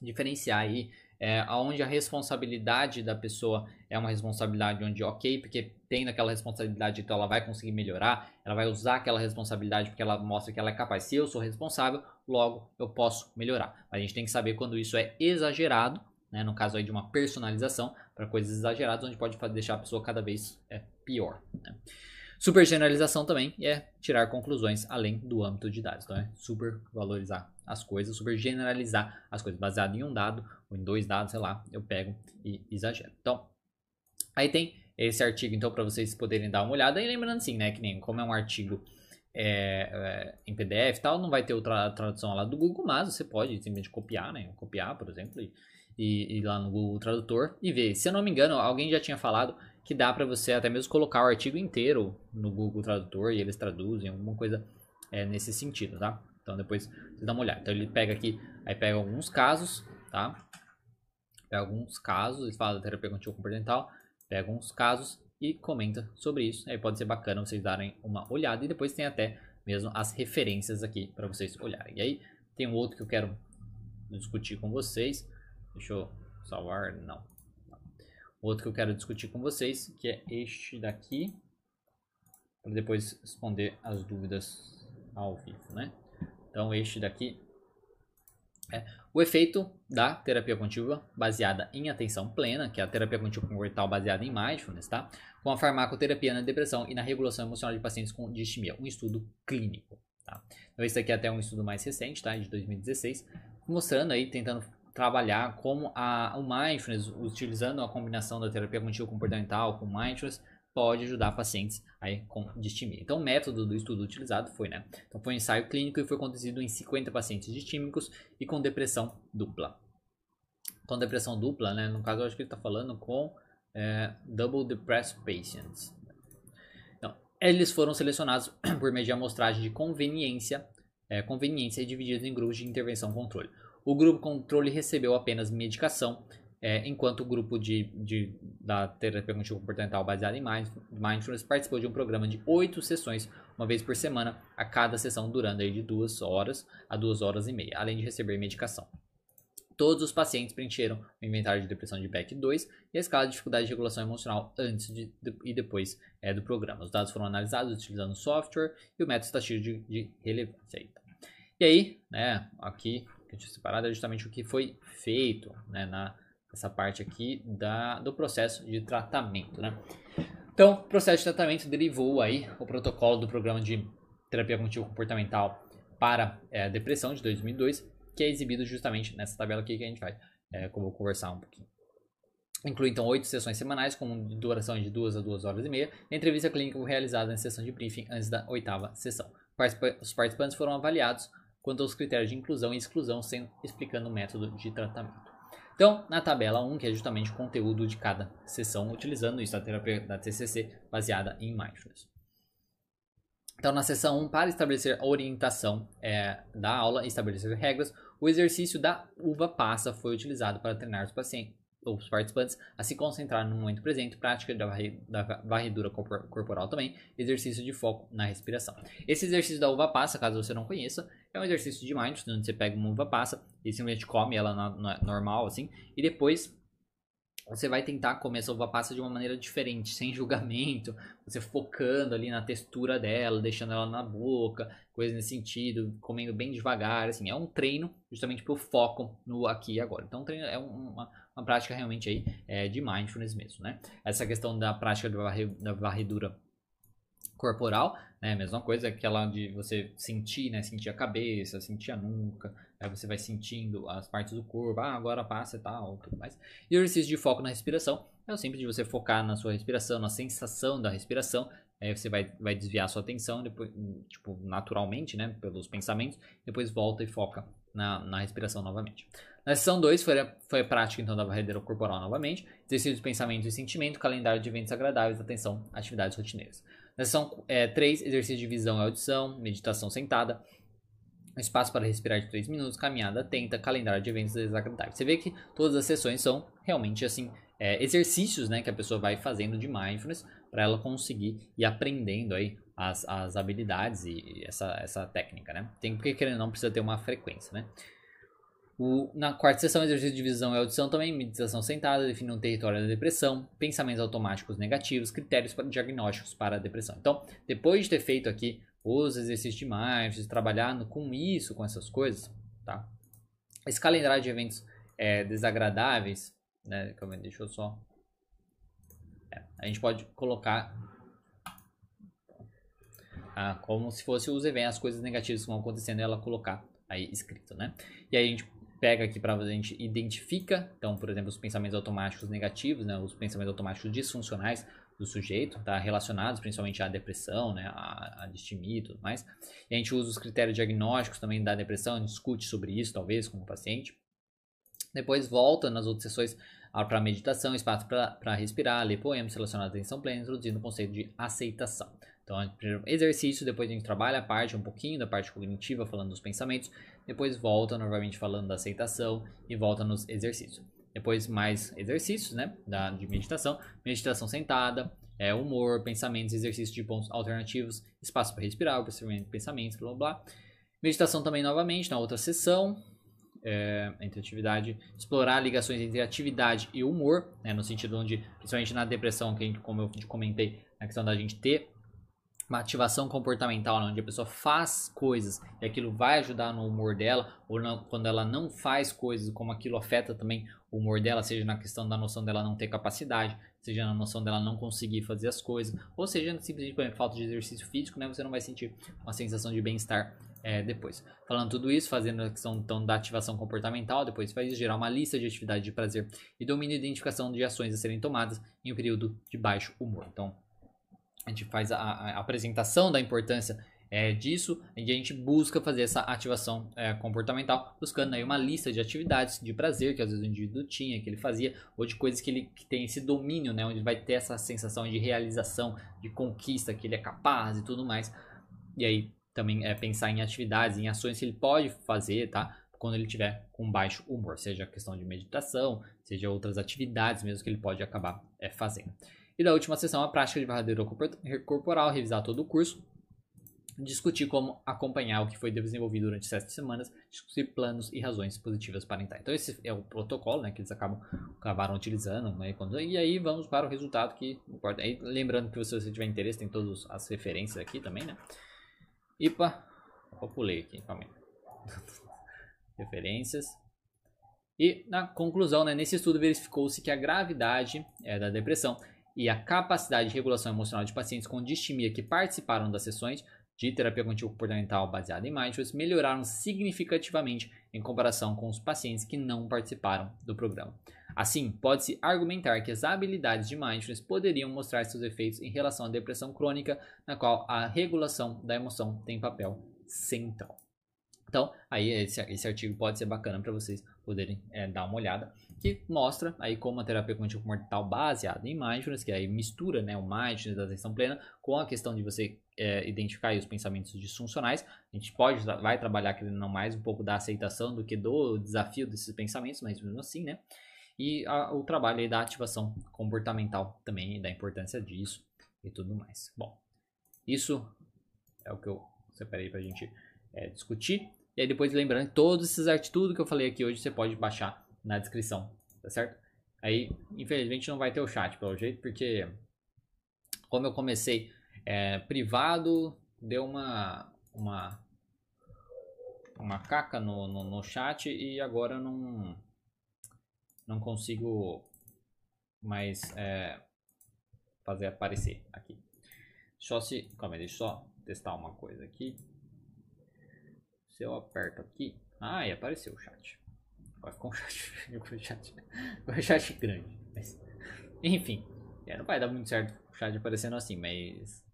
diferenciar aí é, onde a responsabilidade da pessoa é uma responsabilidade onde, ok, porque tendo aquela responsabilidade, então ela vai conseguir melhorar, ela vai usar aquela responsabilidade porque ela mostra que ela é capaz. Se eu sou responsável, logo eu posso melhorar. A gente tem que saber quando isso é exagerado, né, no caso aí de uma personalização, para coisas exageradas, onde pode deixar a pessoa cada vez é, pior. Né? Super generalização também é tirar conclusões além do âmbito de dados. Então é super valorizar as coisas, super generalizar as coisas. Baseado em um dado ou em dois dados, sei lá, eu pego e exagero. Então, aí tem esse artigo, então, para vocês poderem dar uma olhada. E lembrando assim, né, que nem como é um artigo é, é, em PDF e tal, não vai ter outra tradução lá do Google, mas você pode simplesmente copiar, né, copiar, por exemplo, e, e lá no Google Tradutor e ver. Se eu não me engano, alguém já tinha falado que dá para você até mesmo colocar o artigo inteiro no Google Tradutor e eles traduzem, alguma coisa é, nesse sentido, tá? Então depois você dá uma olhada. Então ele pega aqui, aí pega alguns casos, tá? Pega alguns casos, ele fala da terapia contínua comportamental, pega alguns casos e comenta sobre isso. Aí pode ser bacana vocês darem uma olhada e depois tem até mesmo as referências aqui para vocês olharem. E aí tem um outro que eu quero discutir com vocês. Deixa eu salvar, não. Outro que eu quero discutir com vocês, que é este daqui, para depois responder as dúvidas ao vivo, né? Então este daqui É, o efeito da terapia contínua baseada em atenção plena, que é a terapia contínua comportamental baseada em mindfulness, tá? Com a farmacoterapia na depressão e na regulação emocional de pacientes com distimia, um estudo clínico, tá? Então esse aqui é até um estudo mais recente, tá? De 2016, mostrando aí, tentando trabalhar como a, o mindfulness, utilizando a combinação da terapia contínua comportamental com mindfulness, pode ajudar pacientes aí com distimia. Então, o método do estudo utilizado foi, né? Então, foi um ensaio clínico e foi conduzido em 50 pacientes distímicos e com depressão dupla. Com depressão dupla, né? No caso, eu acho que ele está falando com é, double depressed patients. Então, eles foram selecionados por meio de amostragem de conveniência, é, conveniência divididos em grupos de intervenção controle. O grupo controle recebeu apenas medicação é, enquanto o grupo de, de, da terapia cognitivo comportamental baseada em mindfulness participou de um programa de oito sessões, uma vez por semana, a cada sessão durando aí de duas horas a duas horas e meia, além de receber medicação. Todos os pacientes preencheram o inventário de depressão de Beck 2 e a escala de dificuldade de regulação emocional antes de, de, e depois é, do programa. Os dados foram analisados utilizando software e o método estatístico de, de relevância. E aí, né, aqui que eu tinha separado é justamente o que foi feito né, na essa parte aqui da, do processo de tratamento, né? Então, o processo de tratamento derivou aí o protocolo do programa de terapia cognitivo comportamental para é, depressão de 2002, que é exibido justamente nessa tabela aqui que a gente vai, é, como conversar um pouquinho. Inclui então oito sessões semanais com duração de duas a duas horas e meia, entrevista clínica realizada na sessão de briefing antes da oitava sessão. Os participantes foram avaliados quanto aos critérios de inclusão e exclusão, sem explicando o método de tratamento. Então, na tabela 1, que é justamente o conteúdo de cada sessão, utilizando isso da terapia da TCC baseada em mindfulness. Então, na sessão 1, para estabelecer a orientação é, da aula e estabelecer regras, o exercício da uva passa foi utilizado para treinar os pacientes, os participantes a se concentrar no momento presente, prática da, varredura corporal também, exercício de foco na respiração. Esse exercício da uva passa, caso você não conheça, é um exercício de mindfulness, onde você pega uma uva passa e simplesmente come ela na, na, normal, assim, e depois você vai tentar comer essa uva passa de uma maneira diferente, sem julgamento, você focando ali na textura dela, deixando ela na boca, coisa nesse sentido, comendo bem devagar, assim, é um treino justamente para o foco no aqui e agora. Então, treino é uma, uma prática realmente aí é, de mindfulness mesmo, né? Essa questão da prática da varredura corporal, né? Mesma coisa, aquela de você sentir, né? Sentir a cabeça, sentir a nuca, aí você vai sentindo as partes do corpo, ah, agora passa e tal, tudo mais. E o exercício de foco na respiração é o simples de você focar na sua respiração, na sensação da respiração, aí você vai, vai desviar a sua atenção, depois, tipo, naturalmente, né? Pelos pensamentos, depois volta e foca na, na respiração novamente. Na sessão 2 foi, foi a prática então da varredura corporal novamente, exercício de pensamento e sentimento, calendário de eventos agradáveis, atenção, atividades rotineiras. Na sessão 3, é, exercício de visão e audição, meditação sentada, espaço para respirar de 3 minutos, caminhada atenta, calendário de eventos desagradáveis. Você vê que todas as sessões são realmente assim, é, exercícios né, que a pessoa vai fazendo de mindfulness para ela conseguir ir aprendendo aí as, as habilidades e essa, essa técnica, né? Tem porque querendo não precisa ter uma frequência, né? O, na quarta sessão, exercício de visão e audição também, meditação sentada, define um território da depressão, pensamentos automáticos negativos, critérios para diagnósticos para a depressão. Então, depois de ter feito aqui os exercícios de mindfulness, trabalhando com isso, com essas coisas, tá? Esse calendário de eventos é, desagradáveis, né? Deixa eu só... É, a gente pode colocar ah, como se fosse os eventos, as coisas negativas que vão acontecendo, ela colocar aí escrito, né? E aí a gente pega aqui para a gente identifica, então, por exemplo, os pensamentos automáticos negativos, né, os pensamentos automáticos disfuncionais do sujeito, tá, relacionados principalmente à depressão, né, à, à distimia e tudo mais. E a gente usa os critérios diagnósticos também da depressão, discute sobre isso, talvez, com o paciente. Depois volta nas outras sessões ah, para meditação, espaço para respirar, ler poemas relacionados à atenção plena, introduzindo o conceito de aceitação. Então, exercício, depois a gente trabalha a parte um pouquinho da parte cognitiva, falando dos pensamentos, depois volta novamente falando da aceitação e volta nos exercícios. Depois mais exercícios, né, da, de meditação, meditação sentada, é, humor, pensamentos, exercícios de pontos alternativos, espaço para respirar, pensamentos, blá, blá. Meditação também novamente na outra sessão, é, entre atividade, explorar ligações entre atividade e humor, né, no sentido onde, principalmente na depressão, que gente, como eu comentei, na questão da gente ter uma ativação comportamental, onde a pessoa faz coisas e aquilo vai ajudar no humor dela, ou não, quando ela não faz coisas, como aquilo afeta também o humor dela, seja na questão da noção dela não ter capacidade, seja na noção dela não conseguir fazer as coisas, ou seja simplesmente por exemplo, falta de exercício físico, né, você não vai sentir uma sensação de bem-estar é, depois. Falando tudo isso, fazendo a questão então, da ativação comportamental, depois faz gerar uma lista de atividades de prazer e domínio e identificação de ações a serem tomadas em um período de baixo humor. Então, a gente faz a, a apresentação da importância é, disso e a gente busca fazer essa ativação é, comportamental, buscando aí uma lista de atividades de prazer que às vezes o indivíduo tinha, que ele fazia, ou de coisas que ele que tem esse domínio, né, onde ele vai ter essa sensação de realização, de conquista, que ele é capaz e tudo mais. E aí também é pensar em atividades, em ações que ele pode fazer, tá? Quando ele tiver com baixo humor, seja questão de meditação, seja outras atividades mesmo que ele pode acabar é, fazendo. E da última sessão, a prática de varredura corporal, revisar todo o curso, discutir como acompanhar o que foi desenvolvido durante sete semanas, discutir planos e razões positivas para entrar. Então esse é o protocolo né, que eles acabam, acabaram utilizando, né, quando, e aí vamos para o resultado que importa. Aí, lembrando que se você tiver interesse, tem todas as referências aqui também, né? IPA, eu pulei aqui, calma aí. referências. E na conclusão, né, nesse estudo verificou-se que a gravidade é, da depressão e a capacidade de regulação emocional de pacientes com distimia que participaram das sessões de terapia comportamental baseada em mindfulness melhoraram significativamente em comparação com os pacientes que não participaram do programa. Assim, pode-se argumentar que as habilidades de mindfulness poderiam mostrar seus efeitos em relação à depressão crônica, na qual a regulação da emoção tem papel central. Então, aí esse, esse artigo pode ser bacana para vocês poderem é, dar uma olhada, que mostra aí como a terapia cognitivo mortal baseada em mindfulness, que aí mistura né, o mindfulness da atenção plena com a questão de você é, identificar os pensamentos disfuncionais. A gente pode, vai trabalhar querendo mais um pouco da aceitação do que do desafio desses pensamentos, mas mesmo assim, né? E a, o trabalho aí da ativação comportamental também, da importância disso e tudo mais. Bom, isso é o que eu separei para a gente é, discutir. E aí depois lembrando, todos esses artigos, que eu falei aqui hoje, você pode baixar na descrição, tá certo? Aí, infelizmente, não vai ter o chat pelo jeito, porque como eu comecei é, privado, deu uma, uma, uma caca no, no, no chat e agora não, não consigo mais é, fazer aparecer aqui. Só se, calma aí, deixa eu só testar uma coisa aqui. Se eu aperto aqui. Ah, e apareceu o chat. Vai ficar um chat, chat, chat grande. Mas, enfim, é, não vai dar muito certo o chat aparecendo assim, mas.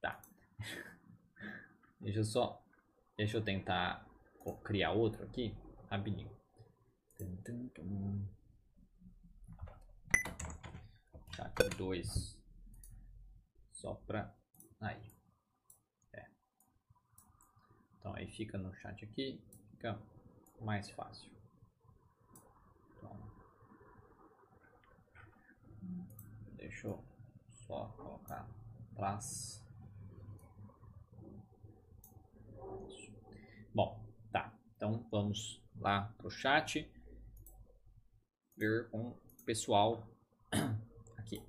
Tá. Deixa eu só. Deixa eu tentar criar outro aqui. Rapidinho. Chat 2. Só pra. Aí. Então aí fica no chat aqui, fica mais fácil. Então, deixa eu só colocar atrás. Bom, tá. Então vamos lá pro chat ver com o pessoal aqui.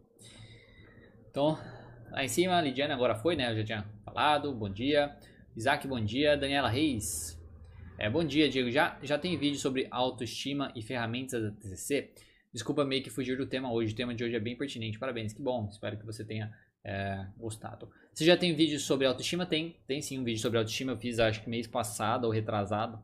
Então, lá em cima, a Lidiane agora foi, né? Eu já tinha falado. Bom dia. Isaac, bom dia. Daniela Reis. É, bom dia, Diego. Já, já tem vídeo sobre autoestima e ferramentas da TCC? Desculpa meio que fugir do tema hoje. O tema de hoje é bem pertinente. Parabéns, que bom. Espero que você tenha é, gostado. Você já tem vídeo sobre autoestima? Tem. Tem sim um vídeo sobre autoestima. Eu fiz acho que mês passado ou retrasado.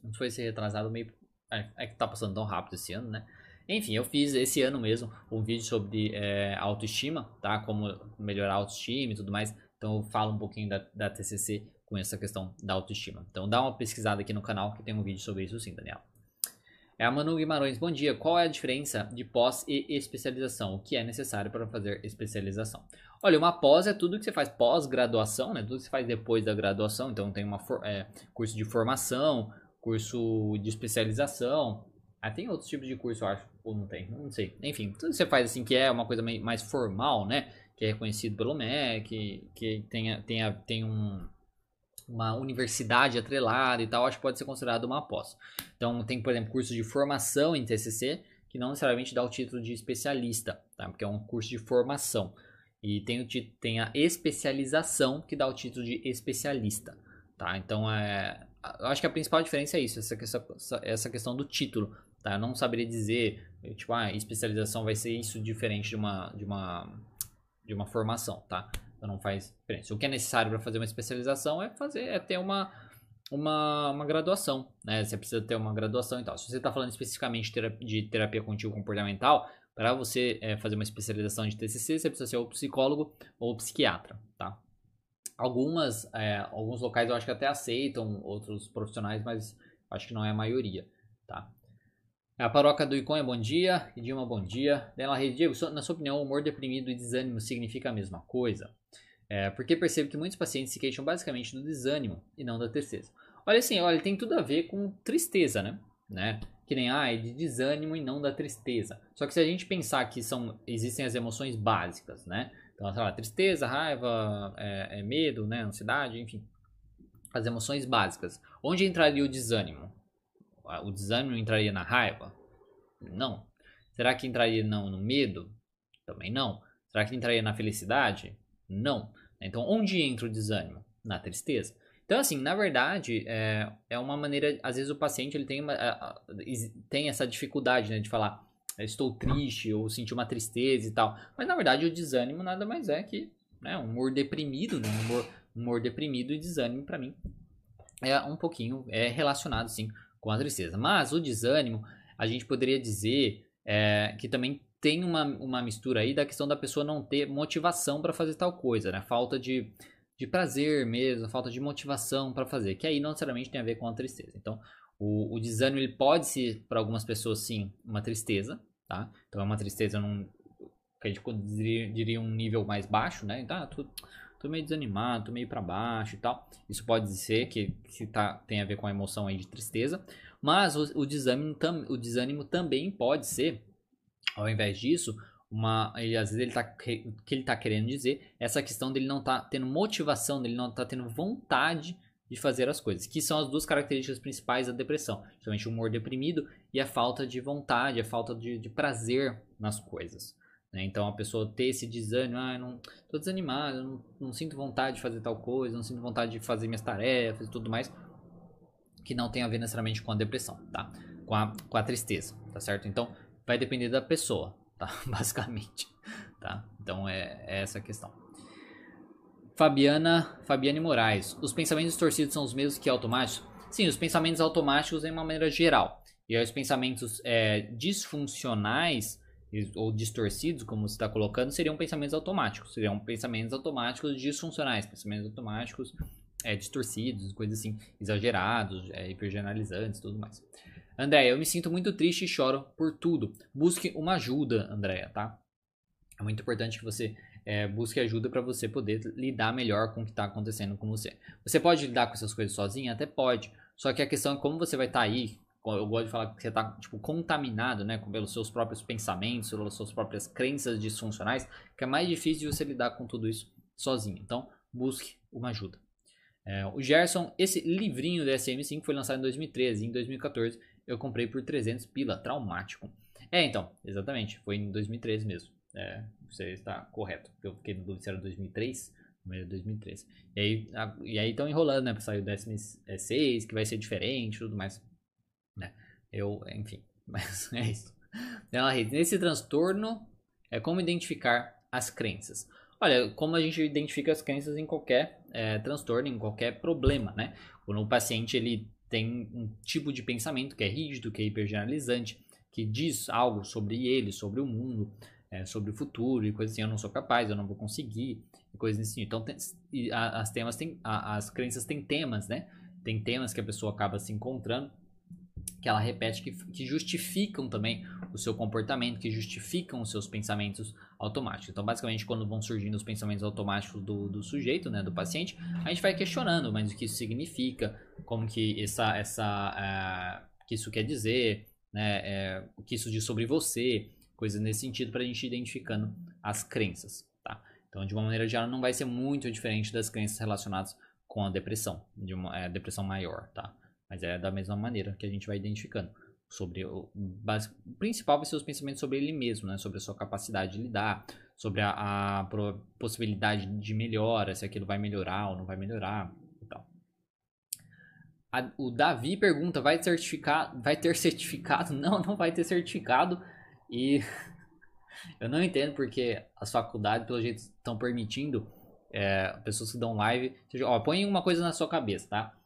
Não foi ser retrasado, meio. É, é que tá passando tão rápido esse ano, né? Enfim, eu fiz esse ano mesmo um vídeo sobre é, autoestima, tá? Como melhorar a autoestima e tudo mais. Então eu falo um pouquinho da, da TCC com essa questão da autoestima. Então dá uma pesquisada aqui no canal que tem um vídeo sobre isso sim, Daniel. É a Manu Guimarães, bom dia. Qual é a diferença de pós e especialização? O que é necessário para fazer especialização? Olha, uma pós é tudo que você faz pós-graduação, né? Tudo que você faz depois da graduação. Então tem uma é, curso de formação, curso de especialização. Ah, tem outros tipos de curso, eu acho, ou não tem, não sei. Enfim, tudo que você faz assim que é uma coisa mais formal, né? que é reconhecido pelo MEC, que tenha, tenha, tem um, uma universidade atrelada e tal, acho que pode ser considerado uma pós. Então, tem, por exemplo, curso de formação em TCC, que não necessariamente dá o título de especialista, tá? porque é um curso de formação. e tem, o, tem a especialização que dá o título de especialista, tá? Então, é, acho que a principal diferença é isso, essa, essa, essa questão do título, tá? Eu não saberia dizer, tipo, ah, especialização vai ser isso diferente de uma, de uma, de uma formação, tá? Então não faz diferença. O que é necessário para fazer uma especialização é fazer, é ter uma, uma, uma graduação, né? Você precisa ter uma graduação e tal. Se você está falando especificamente de terapia, de terapia contínua comportamental, para você é, fazer uma especialização de TCC, você precisa ser ou psicólogo ou psiquiatra, tá? Algumas, é, alguns locais eu acho que até aceitam outros profissionais, mas acho que não é a maioria, tá? A paróquia do Icon é bom dia, Idilma bom dia. Dela Reis, Diego, na sua opinião, humor deprimido e desânimo significa a mesma coisa? É, porque percebo que muitos pacientes se queixam basicamente do desânimo e não da tristeza. Olha assim, olha, tem tudo a ver com tristeza, né? né? Que nem, ah, é de desânimo e não da tristeza. Só que se a gente pensar que são, existem as emoções básicas, né? Então, sei lá, tristeza, raiva, é, é medo, né, ansiedade, enfim. As emoções básicas. Onde entraria o desânimo? O desânimo entraria na raiva? Não. Será que entraria não no medo? Também não. Será que entraria na felicidade? Não. Então, onde entra o desânimo? Na tristeza. Então, assim, na verdade, é, é uma maneira. Às vezes o paciente ele tem, uma, tem essa dificuldade né, de falar estou triste ou sentir uma tristeza e tal. Mas na verdade o desânimo nada mais é que né, um humor deprimido, né? Um humor, humor deprimido e desânimo para mim é um pouquinho é relacionado sim com a tristeza. Mas o desânimo a gente poderia dizer é, que também tem uma, uma mistura aí da questão da pessoa não ter motivação para fazer tal coisa, né? Falta de, de prazer mesmo, falta de motivação para fazer, que aí não necessariamente tem a ver com a tristeza. Então, o, o desânimo ele pode ser, para algumas pessoas, sim, uma tristeza, tá? Então é uma tristeza num, que a gente diria, diria um nível mais baixo, né? Então, ah, tô, tô meio desanimado, tô meio para baixo e tal. Isso pode ser que, que tá, tem a ver com a emoção aí de tristeza. Mas o, o, desânimo, tam, o desânimo também pode ser, ao invés disso, uma, ele, às vezes ele tá, o que ele tá querendo dizer, essa questão dele não tá tendo motivação, dele não tá tendo vontade de fazer as coisas, que são as duas características principais da depressão, justamente o humor deprimido e a falta de vontade, a falta de, de prazer nas coisas. Né? Então a pessoa ter esse desânimo, ah, não tô desanimado, não, não sinto vontade de fazer tal coisa, não sinto vontade de fazer minhas tarefas e tudo mais, que não tem a ver necessariamente com a depressão, tá? Com a, com a tristeza, tá certo? Então vai depender da pessoa, tá? Basicamente, tá? Então é, é essa a questão. Fabiana, Fabiane Moraes. Os pensamentos distorcidos são os mesmos que automáticos? Sim, os pensamentos automáticos de uma maneira geral. E aí os pensamentos é, disfuncionais ou distorcidos, como você está colocando, seriam pensamentos automáticos. Seriam pensamentos automáticos disfuncionais, pensamentos automáticos é, distorcidos, coisas assim, exagerados, é, hipergeneralizantes tudo mais. Andréia, eu me sinto muito triste e choro por tudo. Busque uma ajuda, Andréia, tá? É muito importante que você é, busque ajuda para você poder lidar melhor com o que está acontecendo com você. Você pode lidar com essas coisas sozinho? Até pode. Só que a questão é como você vai estar tá aí. Eu gosto de falar que você está tipo, contaminado né, pelos seus próprios pensamentos, pelas suas próprias crenças disfuncionais, que é mais difícil de você lidar com tudo isso sozinho. Então, busque uma ajuda. É, o Gerson, esse livrinho da SM5 foi lançado em 2013. Em 2014 eu comprei por 300 pila, traumático. É, então, exatamente, foi em 2013 mesmo. É, você está correto. Eu fiquei no dúvida se era 2003, no meio de 2003. E aí, e aí estão enrolando, né, para sair o DS6, que vai ser diferente tudo mais. Né? Eu, enfim, mas é isso. Ela nesse transtorno, é como identificar as crenças. Olha, como a gente identifica as crenças em qualquer é, transtorno, em qualquer problema, né? Quando o paciente ele tem um tipo de pensamento que é rígido, que é hipergeneralizante, que diz algo sobre ele, sobre o mundo, é, sobre o futuro e coisas assim, eu não sou capaz, eu não vou conseguir, e coisas assim. Então, tem, as temas têm, a, as crenças têm temas, né? Tem temas que a pessoa acaba se encontrando, que ela repete, que, que justificam também o seu comportamento, que justificam os seus pensamentos automáticos. Então, basicamente, quando vão surgindo os pensamentos automáticos do, do sujeito, né, do paciente, a gente vai questionando, mas o que isso significa, como que essa, essa, uh, que isso quer dizer, né, é, o que isso diz sobre você, coisas nesse sentido para a gente ir identificando as crenças, tá? Então, de uma maneira geral, não vai ser muito diferente das crenças relacionadas com a depressão, de uma é, depressão maior, tá? Mas é da mesma maneira que a gente vai identificando sobre o, base, o principal vai ser os pensamentos sobre ele mesmo, né? Sobre a sua capacidade de lidar, sobre a, a possibilidade de melhora, se aquilo vai melhorar ou não vai melhorar e tal. A, o Davi pergunta, vai ter certificado? Vai ter certificado? Não, não vai ter certificado. E eu não entendo porque as faculdades, pelo jeito, estão permitindo é, pessoas que dão live. Seja, ó, põe uma coisa na sua cabeça, tá?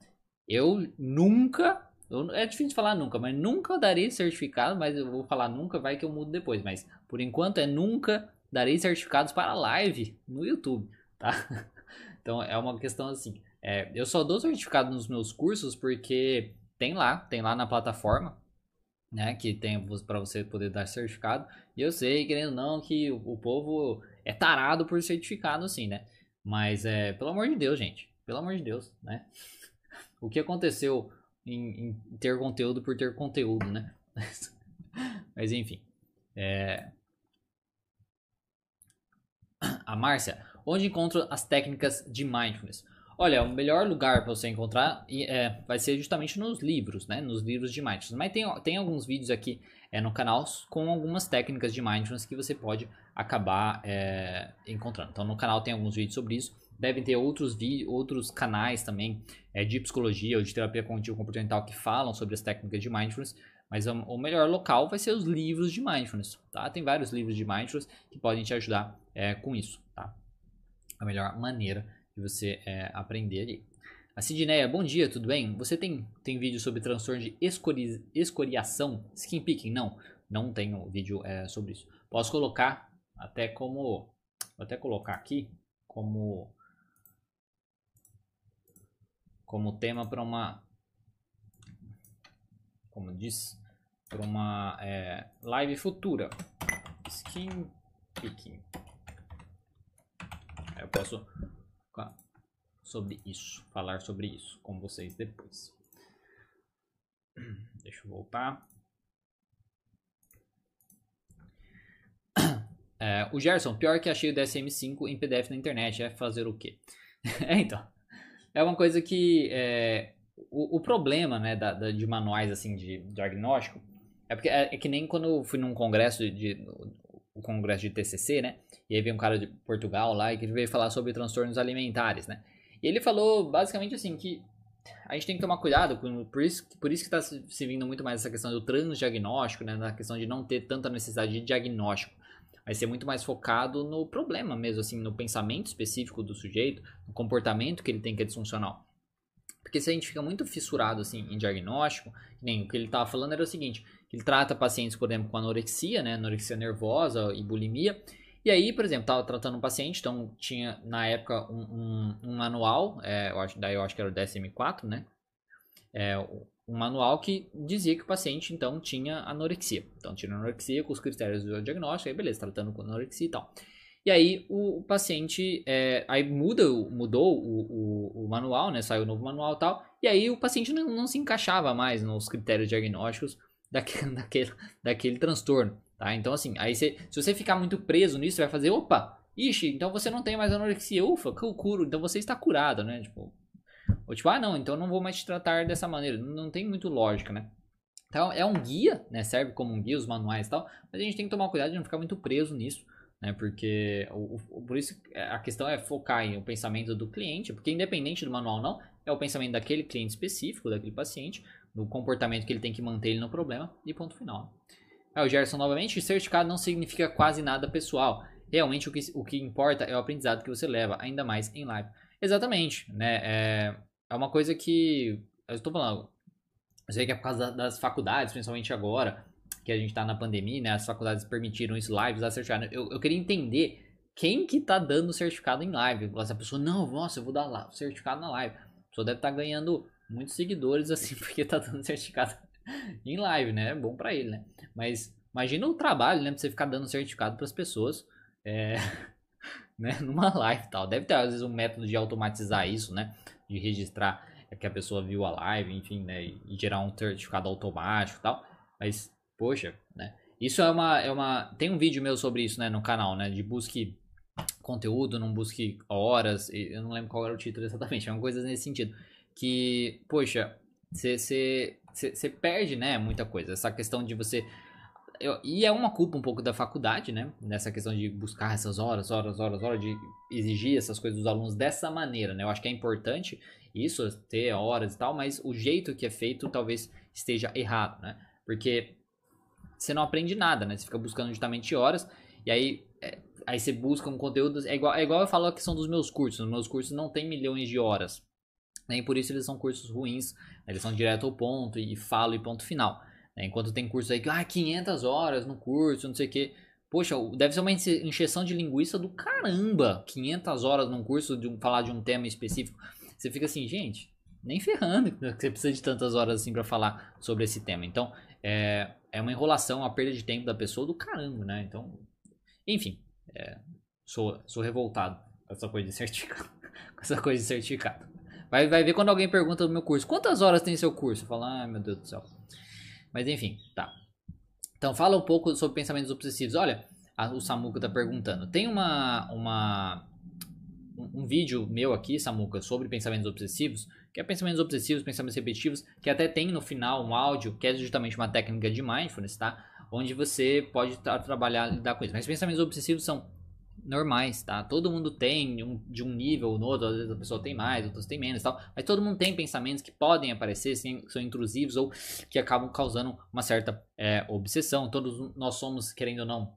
Eu nunca eu, é difícil falar nunca, mas nunca darei certificado, mas eu vou falar nunca, vai que eu mudo depois. Mas por enquanto é nunca darei certificados para live no YouTube, tá? Então é uma questão assim. É, eu só dou certificado nos meus cursos porque tem lá, tem lá na plataforma, né? Que tem para você poder dar certificado. E eu sei, querendo ou não, que o, o povo é tarado por certificado, assim, né? Mas é, pelo amor de Deus, gente. Pelo amor de Deus, né? O que aconteceu em, em ter conteúdo por ter conteúdo, né? Mas enfim. É... A Márcia, onde encontro as técnicas de mindfulness? Olha, o melhor lugar para você encontrar é, vai ser justamente nos livros, né? Nos livros de mindfulness. Mas tem, tem alguns vídeos aqui é, no canal com algumas técnicas de mindfulness que você pode acabar é, encontrando. Então no canal tem alguns vídeos sobre isso. Devem ter outros outros canais também é, de psicologia ou de terapia cognitivo comportamental que falam sobre as técnicas de mindfulness. Mas o melhor local vai ser os livros de mindfulness, tá? Tem vários livros de mindfulness que podem te ajudar é, com isso, tá? A melhor maneira de você é, aprender ali. A Sidneia, bom dia, tudo bem? Você tem, tem vídeo sobre transtorno de escori, escoriação, skin picking? Não, não tenho vídeo é, sobre isso. Posso colocar até como, vou até colocar aqui como como tema para uma como diz para uma é, live futura skin picking eu posso sobre isso, falar sobre isso com vocês depois. Deixa eu voltar. É, o Gerson, pior que achei o DSM-5 em PDF na internet, é fazer o quê? é, então, é uma coisa que é, o, o, problema né, da, da, de manuais assim de diagnóstico é porque é, é, que nem quando eu fui num congresso de, o congresso de TCC, né? E aí veio um cara de Portugal lá e que veio falar sobre transtornos alimentares, né? E ele falou basicamente assim que a gente tem que tomar cuidado, por isso, por isso que está se vindo muito mais essa questão do transdiagnóstico, né? Na questão de não ter tanta necessidade de diagnóstico. Vai ser muito mais focado no problema mesmo, assim, no pensamento específico do sujeito, no comportamento que ele tem que é disfuncional. Porque se a gente fica muito fissurado assim em diagnóstico, nem o que ele estava falando era o seguinte, ele trata pacientes, por exemplo, com anorexia, né, anorexia nervosa e bulimia, e aí, por exemplo, estava tratando um paciente, então tinha na época um, um, um manual, é, eu acho, daí eu acho que era o DSM-4, né? É, um manual que dizia que o paciente então tinha anorexia. Então tinha anorexia com os critérios do diagnóstico, aí beleza, tratando com anorexia e tal. E aí o, o paciente, é, aí muda, mudou o, o, o, manual, né? Saiu o novo manual e tal. E aí o paciente não, não se encaixava mais nos critérios diagnósticos daquele, daquele, daquele transtorno. Tá? Então, assim, aí você, se você ficar muito preso nisso, vai fazer, opa, ixi, então você não tem mais anorexia, ufa, que eu curo, então você está curado, né? Tipo, ou tipo, ah, não, então não vou mais te tratar dessa maneira. Não tem muito lógica, né? Então, é um guia, né? Serve como um guia, os manuais e tal, mas a gente tem que tomar cuidado de não ficar muito preso nisso, né? Porque, o, o, por isso, a questão é focar em o pensamento do cliente, porque independente do manual não, é o pensamento daquele cliente específico, daquele paciente, no comportamento que ele tem que manter ele no problema, e ponto final. É, o Gerson novamente, certificado não significa quase nada pessoal. Realmente o que, o que importa é o aprendizado que você leva, ainda mais em live. Exatamente, né? É, é uma coisa que. Eu estou falando. Eu sei que é por causa das faculdades, principalmente agora, que a gente está na pandemia, né? As faculdades permitiram isso, lives, dar certificado. Eu, eu queria entender quem que tá dando certificado em live. Essa pessoa, não, nossa, eu vou dar lá, certificado na live. A pessoa deve estar tá ganhando muitos seguidores assim, porque tá dando certificado em live, né? É bom para ele, né? Mas imagina o trabalho, né? Pra você ficar dando certificado para as pessoas, é, né? Numa live e tal. Deve ter, às vezes, um método de automatizar isso, né? De registrar que a pessoa viu a live, enfim, né? E gerar um certificado automático e tal. Mas, poxa, né? Isso é uma, é uma... Tem um vídeo meu sobre isso, né? No canal, né? De busque conteúdo, não busque horas. Eu não lembro qual era o título exatamente. É uma coisa nesse sentido. Que, poxa, você perde, né, muita coisa. Essa questão de você eu, e é uma culpa um pouco da faculdade, né? Nessa questão de buscar essas horas, horas, horas, horas, de exigir essas coisas dos alunos dessa maneira, né? Eu acho que é importante isso, ter horas e tal, mas o jeito que é feito talvez esteja errado, né? Porque você não aprende nada, né? Você fica buscando justamente horas e aí, é, aí você busca um conteúdo. É igual, é igual eu falo a questão dos meus cursos. Os meus cursos não tem milhões de horas. Né? E por isso eles são cursos ruins. Né? Eles são direto ao ponto e falo e ponto final. Né? Enquanto tem curso aí que, ah, 500 horas no curso, não sei o que. Poxa, deve ser uma encheção de linguiça do caramba. 500 horas num curso de falar de um tema específico. Você fica assim, gente, nem ferrando que você precisa de tantas horas assim para falar sobre esse tema. Então, é, é uma enrolação, uma perda de tempo da pessoa do caramba, né? Então, enfim, é, sou, sou revoltado com essa coisa de certificado. com essa coisa de certificado. Vai, vai ver quando alguém pergunta do meu curso, quantas horas tem seu curso? Eu falo, ai meu Deus do céu. Mas enfim, tá. Então fala um pouco sobre pensamentos obsessivos. Olha, a, o Samuca tá perguntando. Tem uma, uma um, um vídeo meu aqui, Samuca, sobre pensamentos obsessivos, que é pensamentos obsessivos, pensamentos repetitivos, que até tem no final um áudio, que é justamente uma técnica de mindfulness, tá? Onde você pode tra trabalhar, lidar com isso. Mas pensamentos obsessivos são normais, tá? Todo mundo tem um, de um nível ou no outro, às vezes a pessoa tem mais, outras tem menos, tal. Mas todo mundo tem pensamentos que podem aparecer, sim, são intrusivos ou que acabam causando uma certa é, obsessão. Todos nós somos, querendo ou não,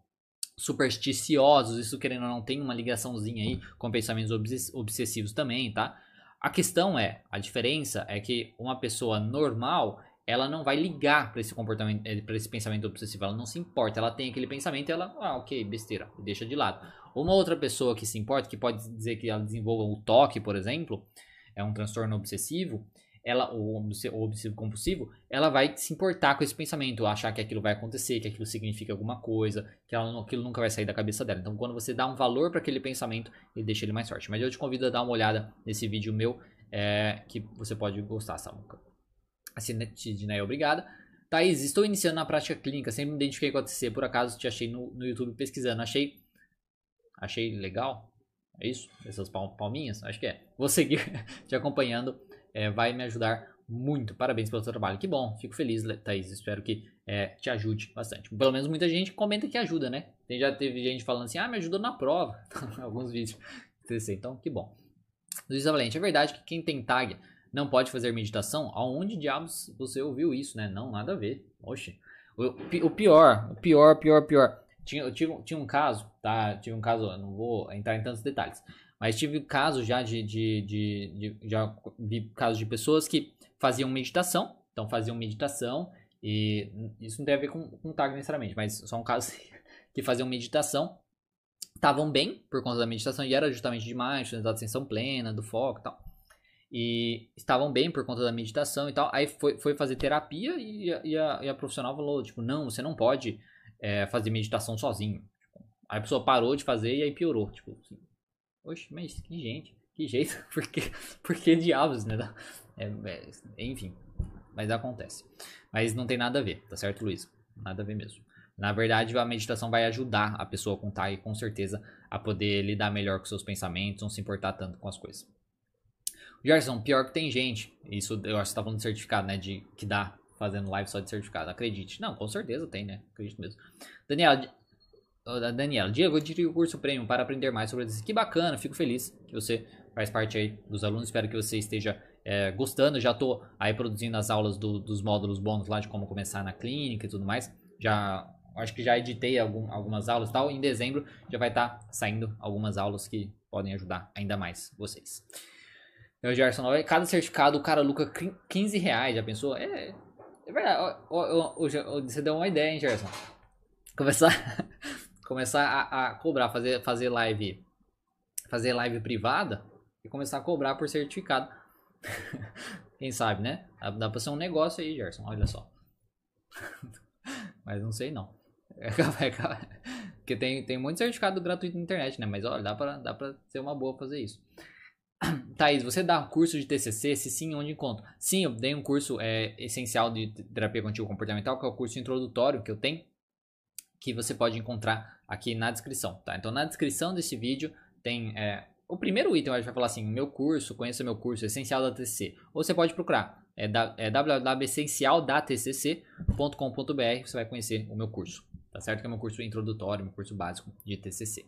supersticiosos. Isso querendo ou não tem uma ligaçãozinha aí com pensamentos obsessivos também, tá? A questão é, a diferença é que uma pessoa normal ela não vai ligar para esse comportamento, eh, para esse pensamento obsessivo, ela não se importa, ela tem aquele pensamento ela, ah, ok, besteira, deixa de lado. Uma outra pessoa que se importa, que pode dizer que ela desenvolva o toque, por exemplo, é um transtorno obsessivo, ela ou obsessivo compulsivo, ela vai se importar com esse pensamento, achar que aquilo vai acontecer, que aquilo significa alguma coisa, que ela, aquilo nunca vai sair da cabeça dela. Então, quando você dá um valor para aquele pensamento, ele deixa ele mais forte. Mas eu te convido a dar uma olhada nesse vídeo meu, é, que você pode gostar, Samuca. Assim, Sidney, obrigada. Thaís, estou iniciando na prática clínica, sempre me identifiquei com a TC, por acaso te achei no, no YouTube pesquisando. Achei achei legal. É isso? Essas palminhas? Acho que é. Vou seguir te acompanhando. É, vai me ajudar muito. Parabéns pelo seu trabalho. Que bom. Fico feliz, Thaís. Espero que é, te ajude bastante. Pelo menos muita gente comenta que ajuda, né? Tem, já teve gente falando assim, ah, me ajudou na prova. Alguns vídeos. Então, que bom. Luiz Valente, é verdade que quem tem tag não pode fazer meditação? Aonde diabos você ouviu isso, né? Não, nada a ver. Oxe. O, o pior, o pior, pior, pior. Tinha, eu tive, tinha um caso, tá? Tive um caso, não vou entrar em tantos detalhes, mas tive casos já de, de, de, de já vi casos de pessoas que faziam meditação, então faziam meditação e isso não tem a ver com, com tag necessariamente, mas são casos que faziam meditação, estavam bem por conta da meditação e era justamente demais, da atenção plena, do foco e tal. E estavam bem por conta da meditação e tal. Aí foi, foi fazer terapia e, e, a, e a profissional falou, tipo, não, você não pode é, fazer meditação sozinho. Tipo, aí a pessoa parou de fazer e aí piorou. Tipo assim, oxe, mas que gente, que jeito, por que, por que diabos, né? É, é, enfim, mas acontece. Mas não tem nada a ver, tá certo, Luiz? Nada a ver mesmo. Na verdade, a meditação vai ajudar a pessoa a contar e com certeza a poder lidar melhor com seus pensamentos, não se importar tanto com as coisas. Gerson, pior que tem gente, isso eu acho que você tá falando de certificado, né? De que dá fazendo live só de certificado. Acredite. Não, com certeza tem, né? Acredito mesmo. Daniela, Daniela, Diego, eu tirei o curso premium para aprender mais sobre isso. Que bacana, fico feliz que você faz parte aí dos alunos. Espero que você esteja é, gostando. Já estou aí produzindo as aulas do, dos módulos bônus lá de como começar na clínica e tudo mais. Já acho que já editei algum, algumas aulas e tal. Em dezembro já vai estar tá saindo algumas aulas que podem ajudar ainda mais vocês. Meu Gerson, cada certificado o cara lucra 15 reais, já pensou? É, é verdade, você deu uma ideia, hein, Gerson? Começar, começar a, a, cobrar, fazer, fazer live, fazer live privada e começar a cobrar por certificado. Quem sabe, né? Dá pra ser um negócio aí, Gerson, olha só. Mas não sei não. Porque tem, tem muito certificado gratuito na internet, né? Mas olha, dá pra, dá pra ser uma boa fazer isso. Thaís, você dá curso de TCC? Se sim, onde encontro? Sim, eu dei um curso é, essencial de terapia contínua comportamental, que é o curso introdutório que eu tenho, que você pode encontrar aqui na descrição, tá? Então, na descrição desse vídeo tem é, o primeiro item, a gente vai falar assim, meu curso, conheça meu curso, essencial da TCC. Ou você pode procurar, é, é www.essencialdatcc.com.br, você vai conhecer o meu curso, tá certo? Que é meu curso introdutório, meu curso básico de TCC.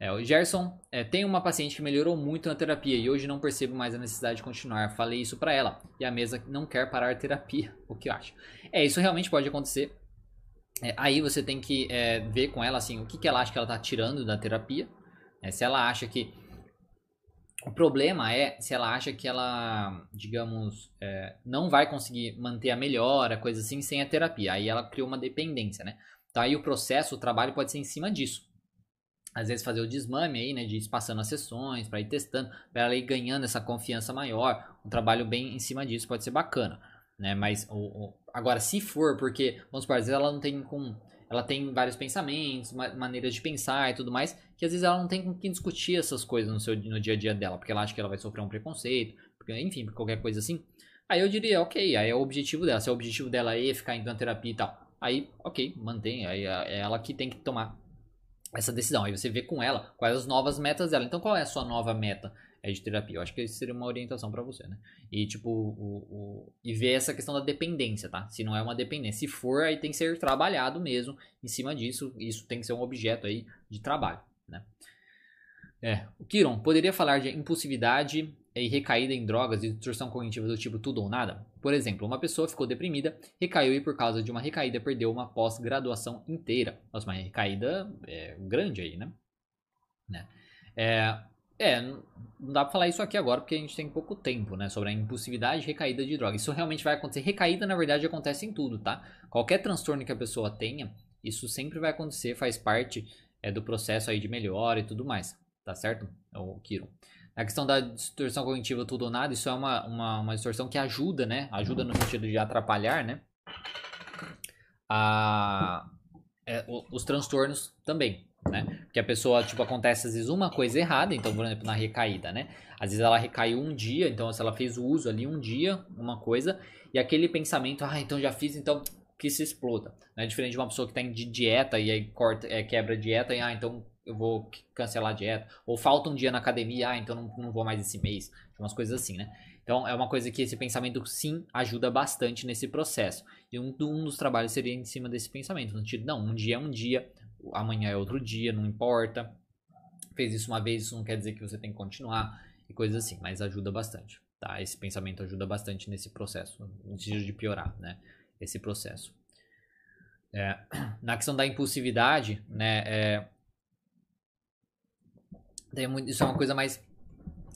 É, o Gerson é, tem uma paciente que melhorou muito na terapia e hoje não percebo mais a necessidade de continuar. Falei isso para ela e a mesa não quer parar a terapia. O que eu acho? É, isso realmente pode acontecer. É, aí você tem que é, ver com ela assim o que, que ela acha que ela tá tirando da terapia. É, se ela acha que o problema é se ela acha que ela, digamos, é, não vai conseguir manter a melhora, coisa assim, sem a terapia. Aí ela criou uma dependência, né? Então aí o processo, o trabalho pode ser em cima disso às vezes fazer o desmame aí, né, de ir passando as sessões, para ir testando, para ela ir ganhando essa confiança maior, um trabalho bem em cima disso pode ser bacana, né, mas o, o agora se for porque, vamos supor, às vezes ela não tem com, ela tem vários pensamentos, maneiras de pensar e tudo mais, que às vezes ela não tem com quem discutir essas coisas no seu no dia a dia dela, porque ela acha que ela vai sofrer um preconceito, porque, enfim, qualquer coisa assim. Aí eu diria, ok, aí é o objetivo dela, se é o objetivo dela é ficar em terapia e tal, aí, ok, mantém, aí é ela que tem que tomar essa decisão. Aí você vê com ela quais as novas metas dela. Então, qual é a sua nova meta é, de terapia? Eu acho que isso seria uma orientação para você, né? E, tipo, o, o, e ver essa questão da dependência, tá? Se não é uma dependência. Se for, aí tem que ser trabalhado mesmo em cima disso. Isso tem que ser um objeto aí de trabalho, né? É. O Kiron, poderia falar de impulsividade e recaída em drogas e distorção cognitiva do tipo tudo ou nada? Por exemplo, uma pessoa ficou deprimida, recaiu e por causa de uma recaída perdeu uma pós-graduação inteira. Nossa, uma recaída é, grande aí, né? né? É, é, não dá pra falar isso aqui agora porque a gente tem pouco tempo, né? Sobre a impulsividade e recaída de droga. Isso realmente vai acontecer. Recaída, na verdade, acontece em tudo, tá? Qualquer transtorno que a pessoa tenha, isso sempre vai acontecer, faz parte é, do processo aí de melhora e tudo mais, tá certo? O Kiro. A questão da distorção cognitiva tudo ou nada, isso é uma, uma, uma distorção que ajuda, né? Ajuda no sentido de atrapalhar, né? A, é, os transtornos também, né? Porque a pessoa, tipo, acontece às vezes uma coisa errada, então, por exemplo, na recaída, né? Às vezes ela recaiu um dia, então se ela fez o uso ali um dia, uma coisa, e aquele pensamento, ah, então já fiz, então que se exploda. Né? Diferente de uma pessoa que está de dieta e aí corta, é, quebra a dieta e, ah, então eu vou cancelar a dieta. Ou falta um dia na academia, ah, então não, não vou mais esse mês. Umas coisas assim, né? Então é uma coisa que esse pensamento sim ajuda bastante nesse processo. E um, um dos trabalhos seria em cima desse pensamento. No sentido, não, um dia é um dia, amanhã é outro dia, não importa. Fez isso uma vez, isso não quer dizer que você tem que continuar. E coisas assim, mas ajuda bastante. Tá? Esse pensamento ajuda sentido nesse processo, no sentido de piorar, né? Esse processo. É, na questão da impulsividade, né? É, isso é uma coisa mais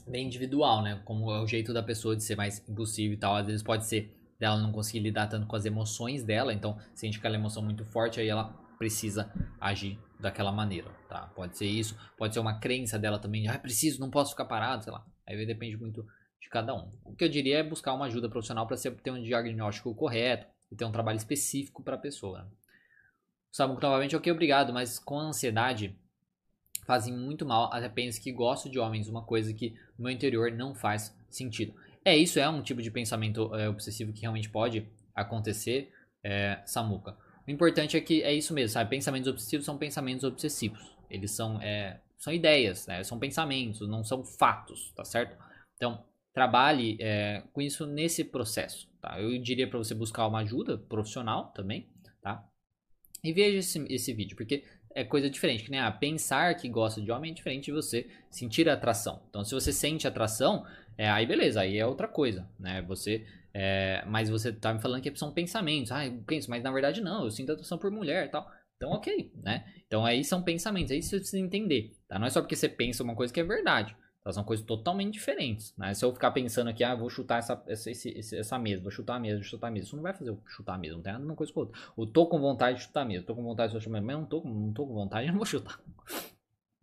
bem individual, né? Como é o jeito da pessoa de ser mais impulsiva e tal. Às vezes pode ser dela não conseguir lidar tanto com as emoções dela, então sente aquela emoção muito forte, aí ela precisa agir daquela maneira, tá? Pode ser isso, pode ser uma crença dela também, ah, preciso, não posso ficar parado, sei lá. Aí depende muito de cada um. O que eu diria é buscar uma ajuda profissional para ter um diagnóstico correto e ter um trabalho específico para a pessoa. Né? Sabe, novamente, ok, obrigado, mas com ansiedade fazem muito mal até penso que gosto de homens, uma coisa que no meu interior não faz sentido. É, isso é um tipo de pensamento é, obsessivo que realmente pode acontecer, é, Samuca. O importante é que é isso mesmo, sabe? Pensamentos obsessivos são pensamentos obsessivos. Eles são, é, são ideias, né? São pensamentos, não são fatos, tá certo? Então, trabalhe é, com isso nesse processo, tá? Eu diria para você buscar uma ajuda profissional também, tá? E veja esse, esse vídeo, porque é coisa diferente, que nem ah, pensar que gosta de homem é diferente de você sentir atração. Então, se você sente atração, é, aí beleza, aí é outra coisa, né? Você, é, mas você tá me falando que são pensamentos, ah, eu penso, mas na verdade não, eu sinto atração por mulher e tal. Então, ok, né? Então, aí são pensamentos, aí você precisa entender, tá? Não é só porque você pensa uma coisa que é verdade. Elas são coisas totalmente diferentes. Né? Se eu ficar pensando aqui, ah, vou chutar essa, essa, esse, essa mesa, vou chutar a mesa, vou chutar a mesa. Isso não vai fazer eu chutar a mesa, não tem nada uma coisa com outra. Eu tô com vontade de chutar a mesa, tô com vontade de chutar a mesa, mas não tô, não tô com vontade, eu não vou chutar.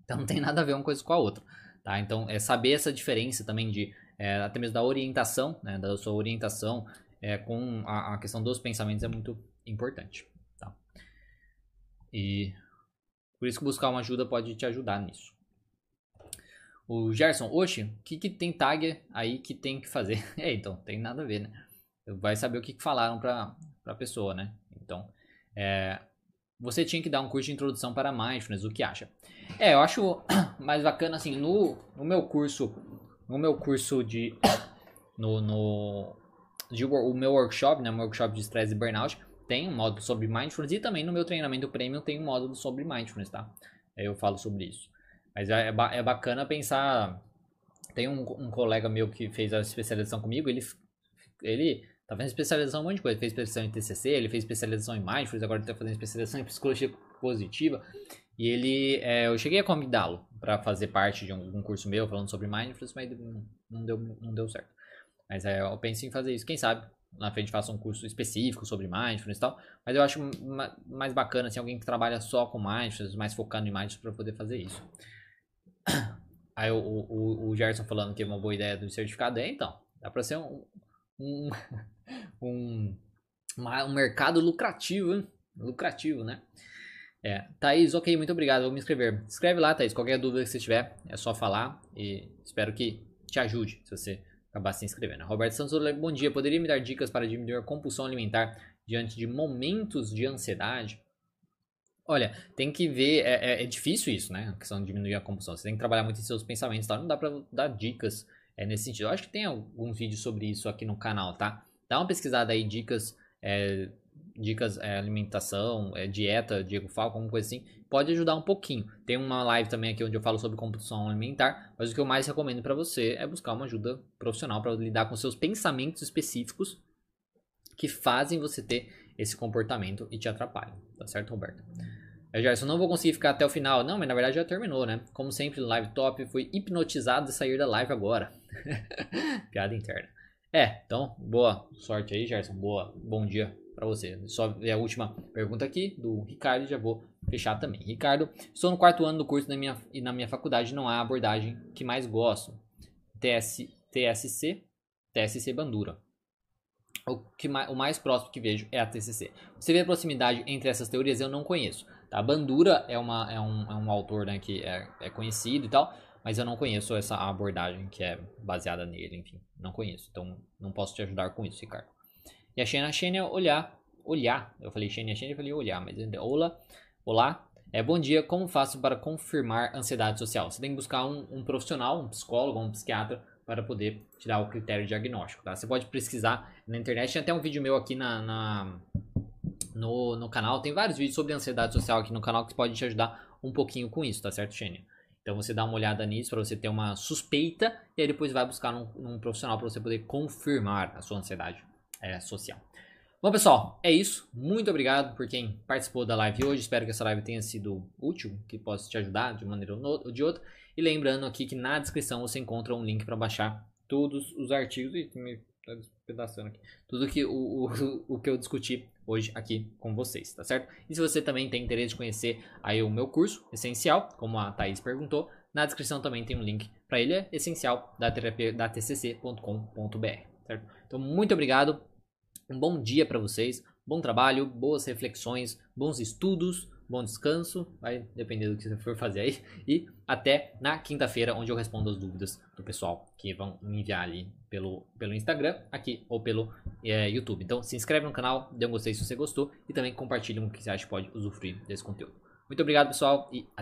Então não tem nada a ver uma coisa com a outra. Tá? Então é saber essa diferença também de é, até mesmo da orientação, né? da sua orientação é, com a, a, questão dos pensamentos é muito importante. Tá? E por isso que buscar uma ajuda pode te ajudar nisso. O Gerson, oxe, o que, que tem tag aí que tem que fazer? é, então, tem nada a ver, né? Vai saber o que, que falaram pra, pra pessoa, né? Então, é, você tinha que dar um curso de introdução para mindfulness, o que acha? É, eu acho mais bacana, assim, no, no meu curso, no meu curso de, no, no de, o meu workshop, né, meu workshop de estresse e burnout, tem um módulo sobre mindfulness e também no meu treinamento premium tem um módulo sobre mindfulness, tá? Eu falo sobre isso. Mas é, é, é bacana pensar. Tem um, um, colega meu que fez a especialização comigo, ele, ele tá fazendo especialização em um monte de coisa. Ele fez especialização em TCC, ele fez especialização em mindfulness, agora ele tá fazendo especialização em psicologia positiva. E ele, é, eu cheguei a convidá-lo para fazer parte de um, um, curso meu falando sobre mindfulness, mas não deu, não deu certo. Mas é, eu penso em fazer isso. Quem sabe na frente faça um curso específico sobre mindfulness e tal. Mas eu acho mais bacana assim, alguém que trabalha só com mindfulness, mais focado em mindfulness para poder fazer isso. Aí o, o, o, Gerson falando que é uma boa ideia do certificado. É, então, dá para ser um, um, um, um mercado lucrativo, hein? lucrativo, né? É, Thaís, ok, muito obrigado, vou me inscrever. Escreve lá, Thaís, qualquer dúvida que você tiver, é só falar e espero que te ajude se você acabar se inscrevendo. Roberto Santos, bom dia. Poderia me dar dicas para diminuir a compulsão alimentar diante de momentos de ansiedade? Olha, tem que ver, é, é, é, difícil isso, né? A questão de diminuir a compulsão. Você tem que trabalhar muito em seus pensamentos, tá? Não dá pra dar dicas é, nesse sentido. Eu acho que tem alguns vídeos sobre isso aqui no canal, tá? Dá uma pesquisada aí, dicas, é, dicas é, alimentação, é, dieta, Diego Falco, alguma coisa assim. Pode ajudar um pouquinho. Tem uma live também aqui onde eu falo sobre compulsão alimentar, mas o que eu mais recomendo para você é buscar uma ajuda profissional para lidar com seus pensamentos específicos que fazem você ter esse comportamento e te atrapalham. Tá certo, Roberto? Eu já, eu não vou conseguir ficar até o final. Não, mas na verdade já terminou, né? Como sempre, live top. Fui hipnotizado de sair da live agora. Piada interna. É, então, boa sorte aí, Gerson. Boa, bom dia para você. Só ver a última pergunta aqui do Ricardo já vou fechar também. Ricardo, estou no quarto ano do curso na minha, e na minha faculdade não há abordagem que mais gosto. TS, TSC, TSC Bandura. O, que, o mais próximo que vejo é a TCC. Você vê a proximidade entre essas teorias? Eu não conheço. Tá? Bandura é, uma, é, um, é um autor né, que é, é conhecido e tal, mas eu não conheço essa abordagem que é baseada nele, enfim, não conheço. Então não posso te ajudar com isso, Ricardo. E a Xenia, a Xenia olhar, olhar. Eu falei Xenia, Xenia, eu falei olhar, mas olá, olá. É, bom dia, como faço para confirmar ansiedade social? Você tem que buscar um, um profissional, um psicólogo, um psiquiatra para poder tirar o critério diagnóstico, tá? Você pode pesquisar na internet, tem até um vídeo meu aqui na, na no, no canal. Tem vários vídeos sobre ansiedade social aqui no canal que pode te ajudar um pouquinho com isso, tá certo, Xênia? Então você dá uma olhada nisso para você ter uma suspeita e aí depois vai buscar num, num profissional para você poder confirmar a sua ansiedade é, social. Bom, pessoal, é isso. Muito obrigado por quem participou da live hoje. Espero que essa live tenha sido útil, que possa te ajudar de maneira ou de outra. E lembrando aqui que na descrição você encontra um link para baixar todos os artigos. E me despedaçando aqui. Tudo que o, o, o que eu discuti hoje aqui com vocês, tá certo? E se você também tem interesse de conhecer aí o meu curso essencial, como a Thaís perguntou, na descrição também tem um link para ele, é essencial da terapia da tcc.com.br, certo? Então, muito obrigado. Um bom dia para vocês, bom trabalho, boas reflexões, bons estudos bom descanso, vai depender do que você for fazer aí. E até na quinta-feira, onde eu respondo as dúvidas do pessoal que vão me enviar ali pelo, pelo Instagram, aqui ou pelo é, YouTube. Então se inscreve no canal, dê um gostei se você gostou e também compartilhe o que você acha que pode usufruir desse conteúdo. Muito obrigado, pessoal, e até.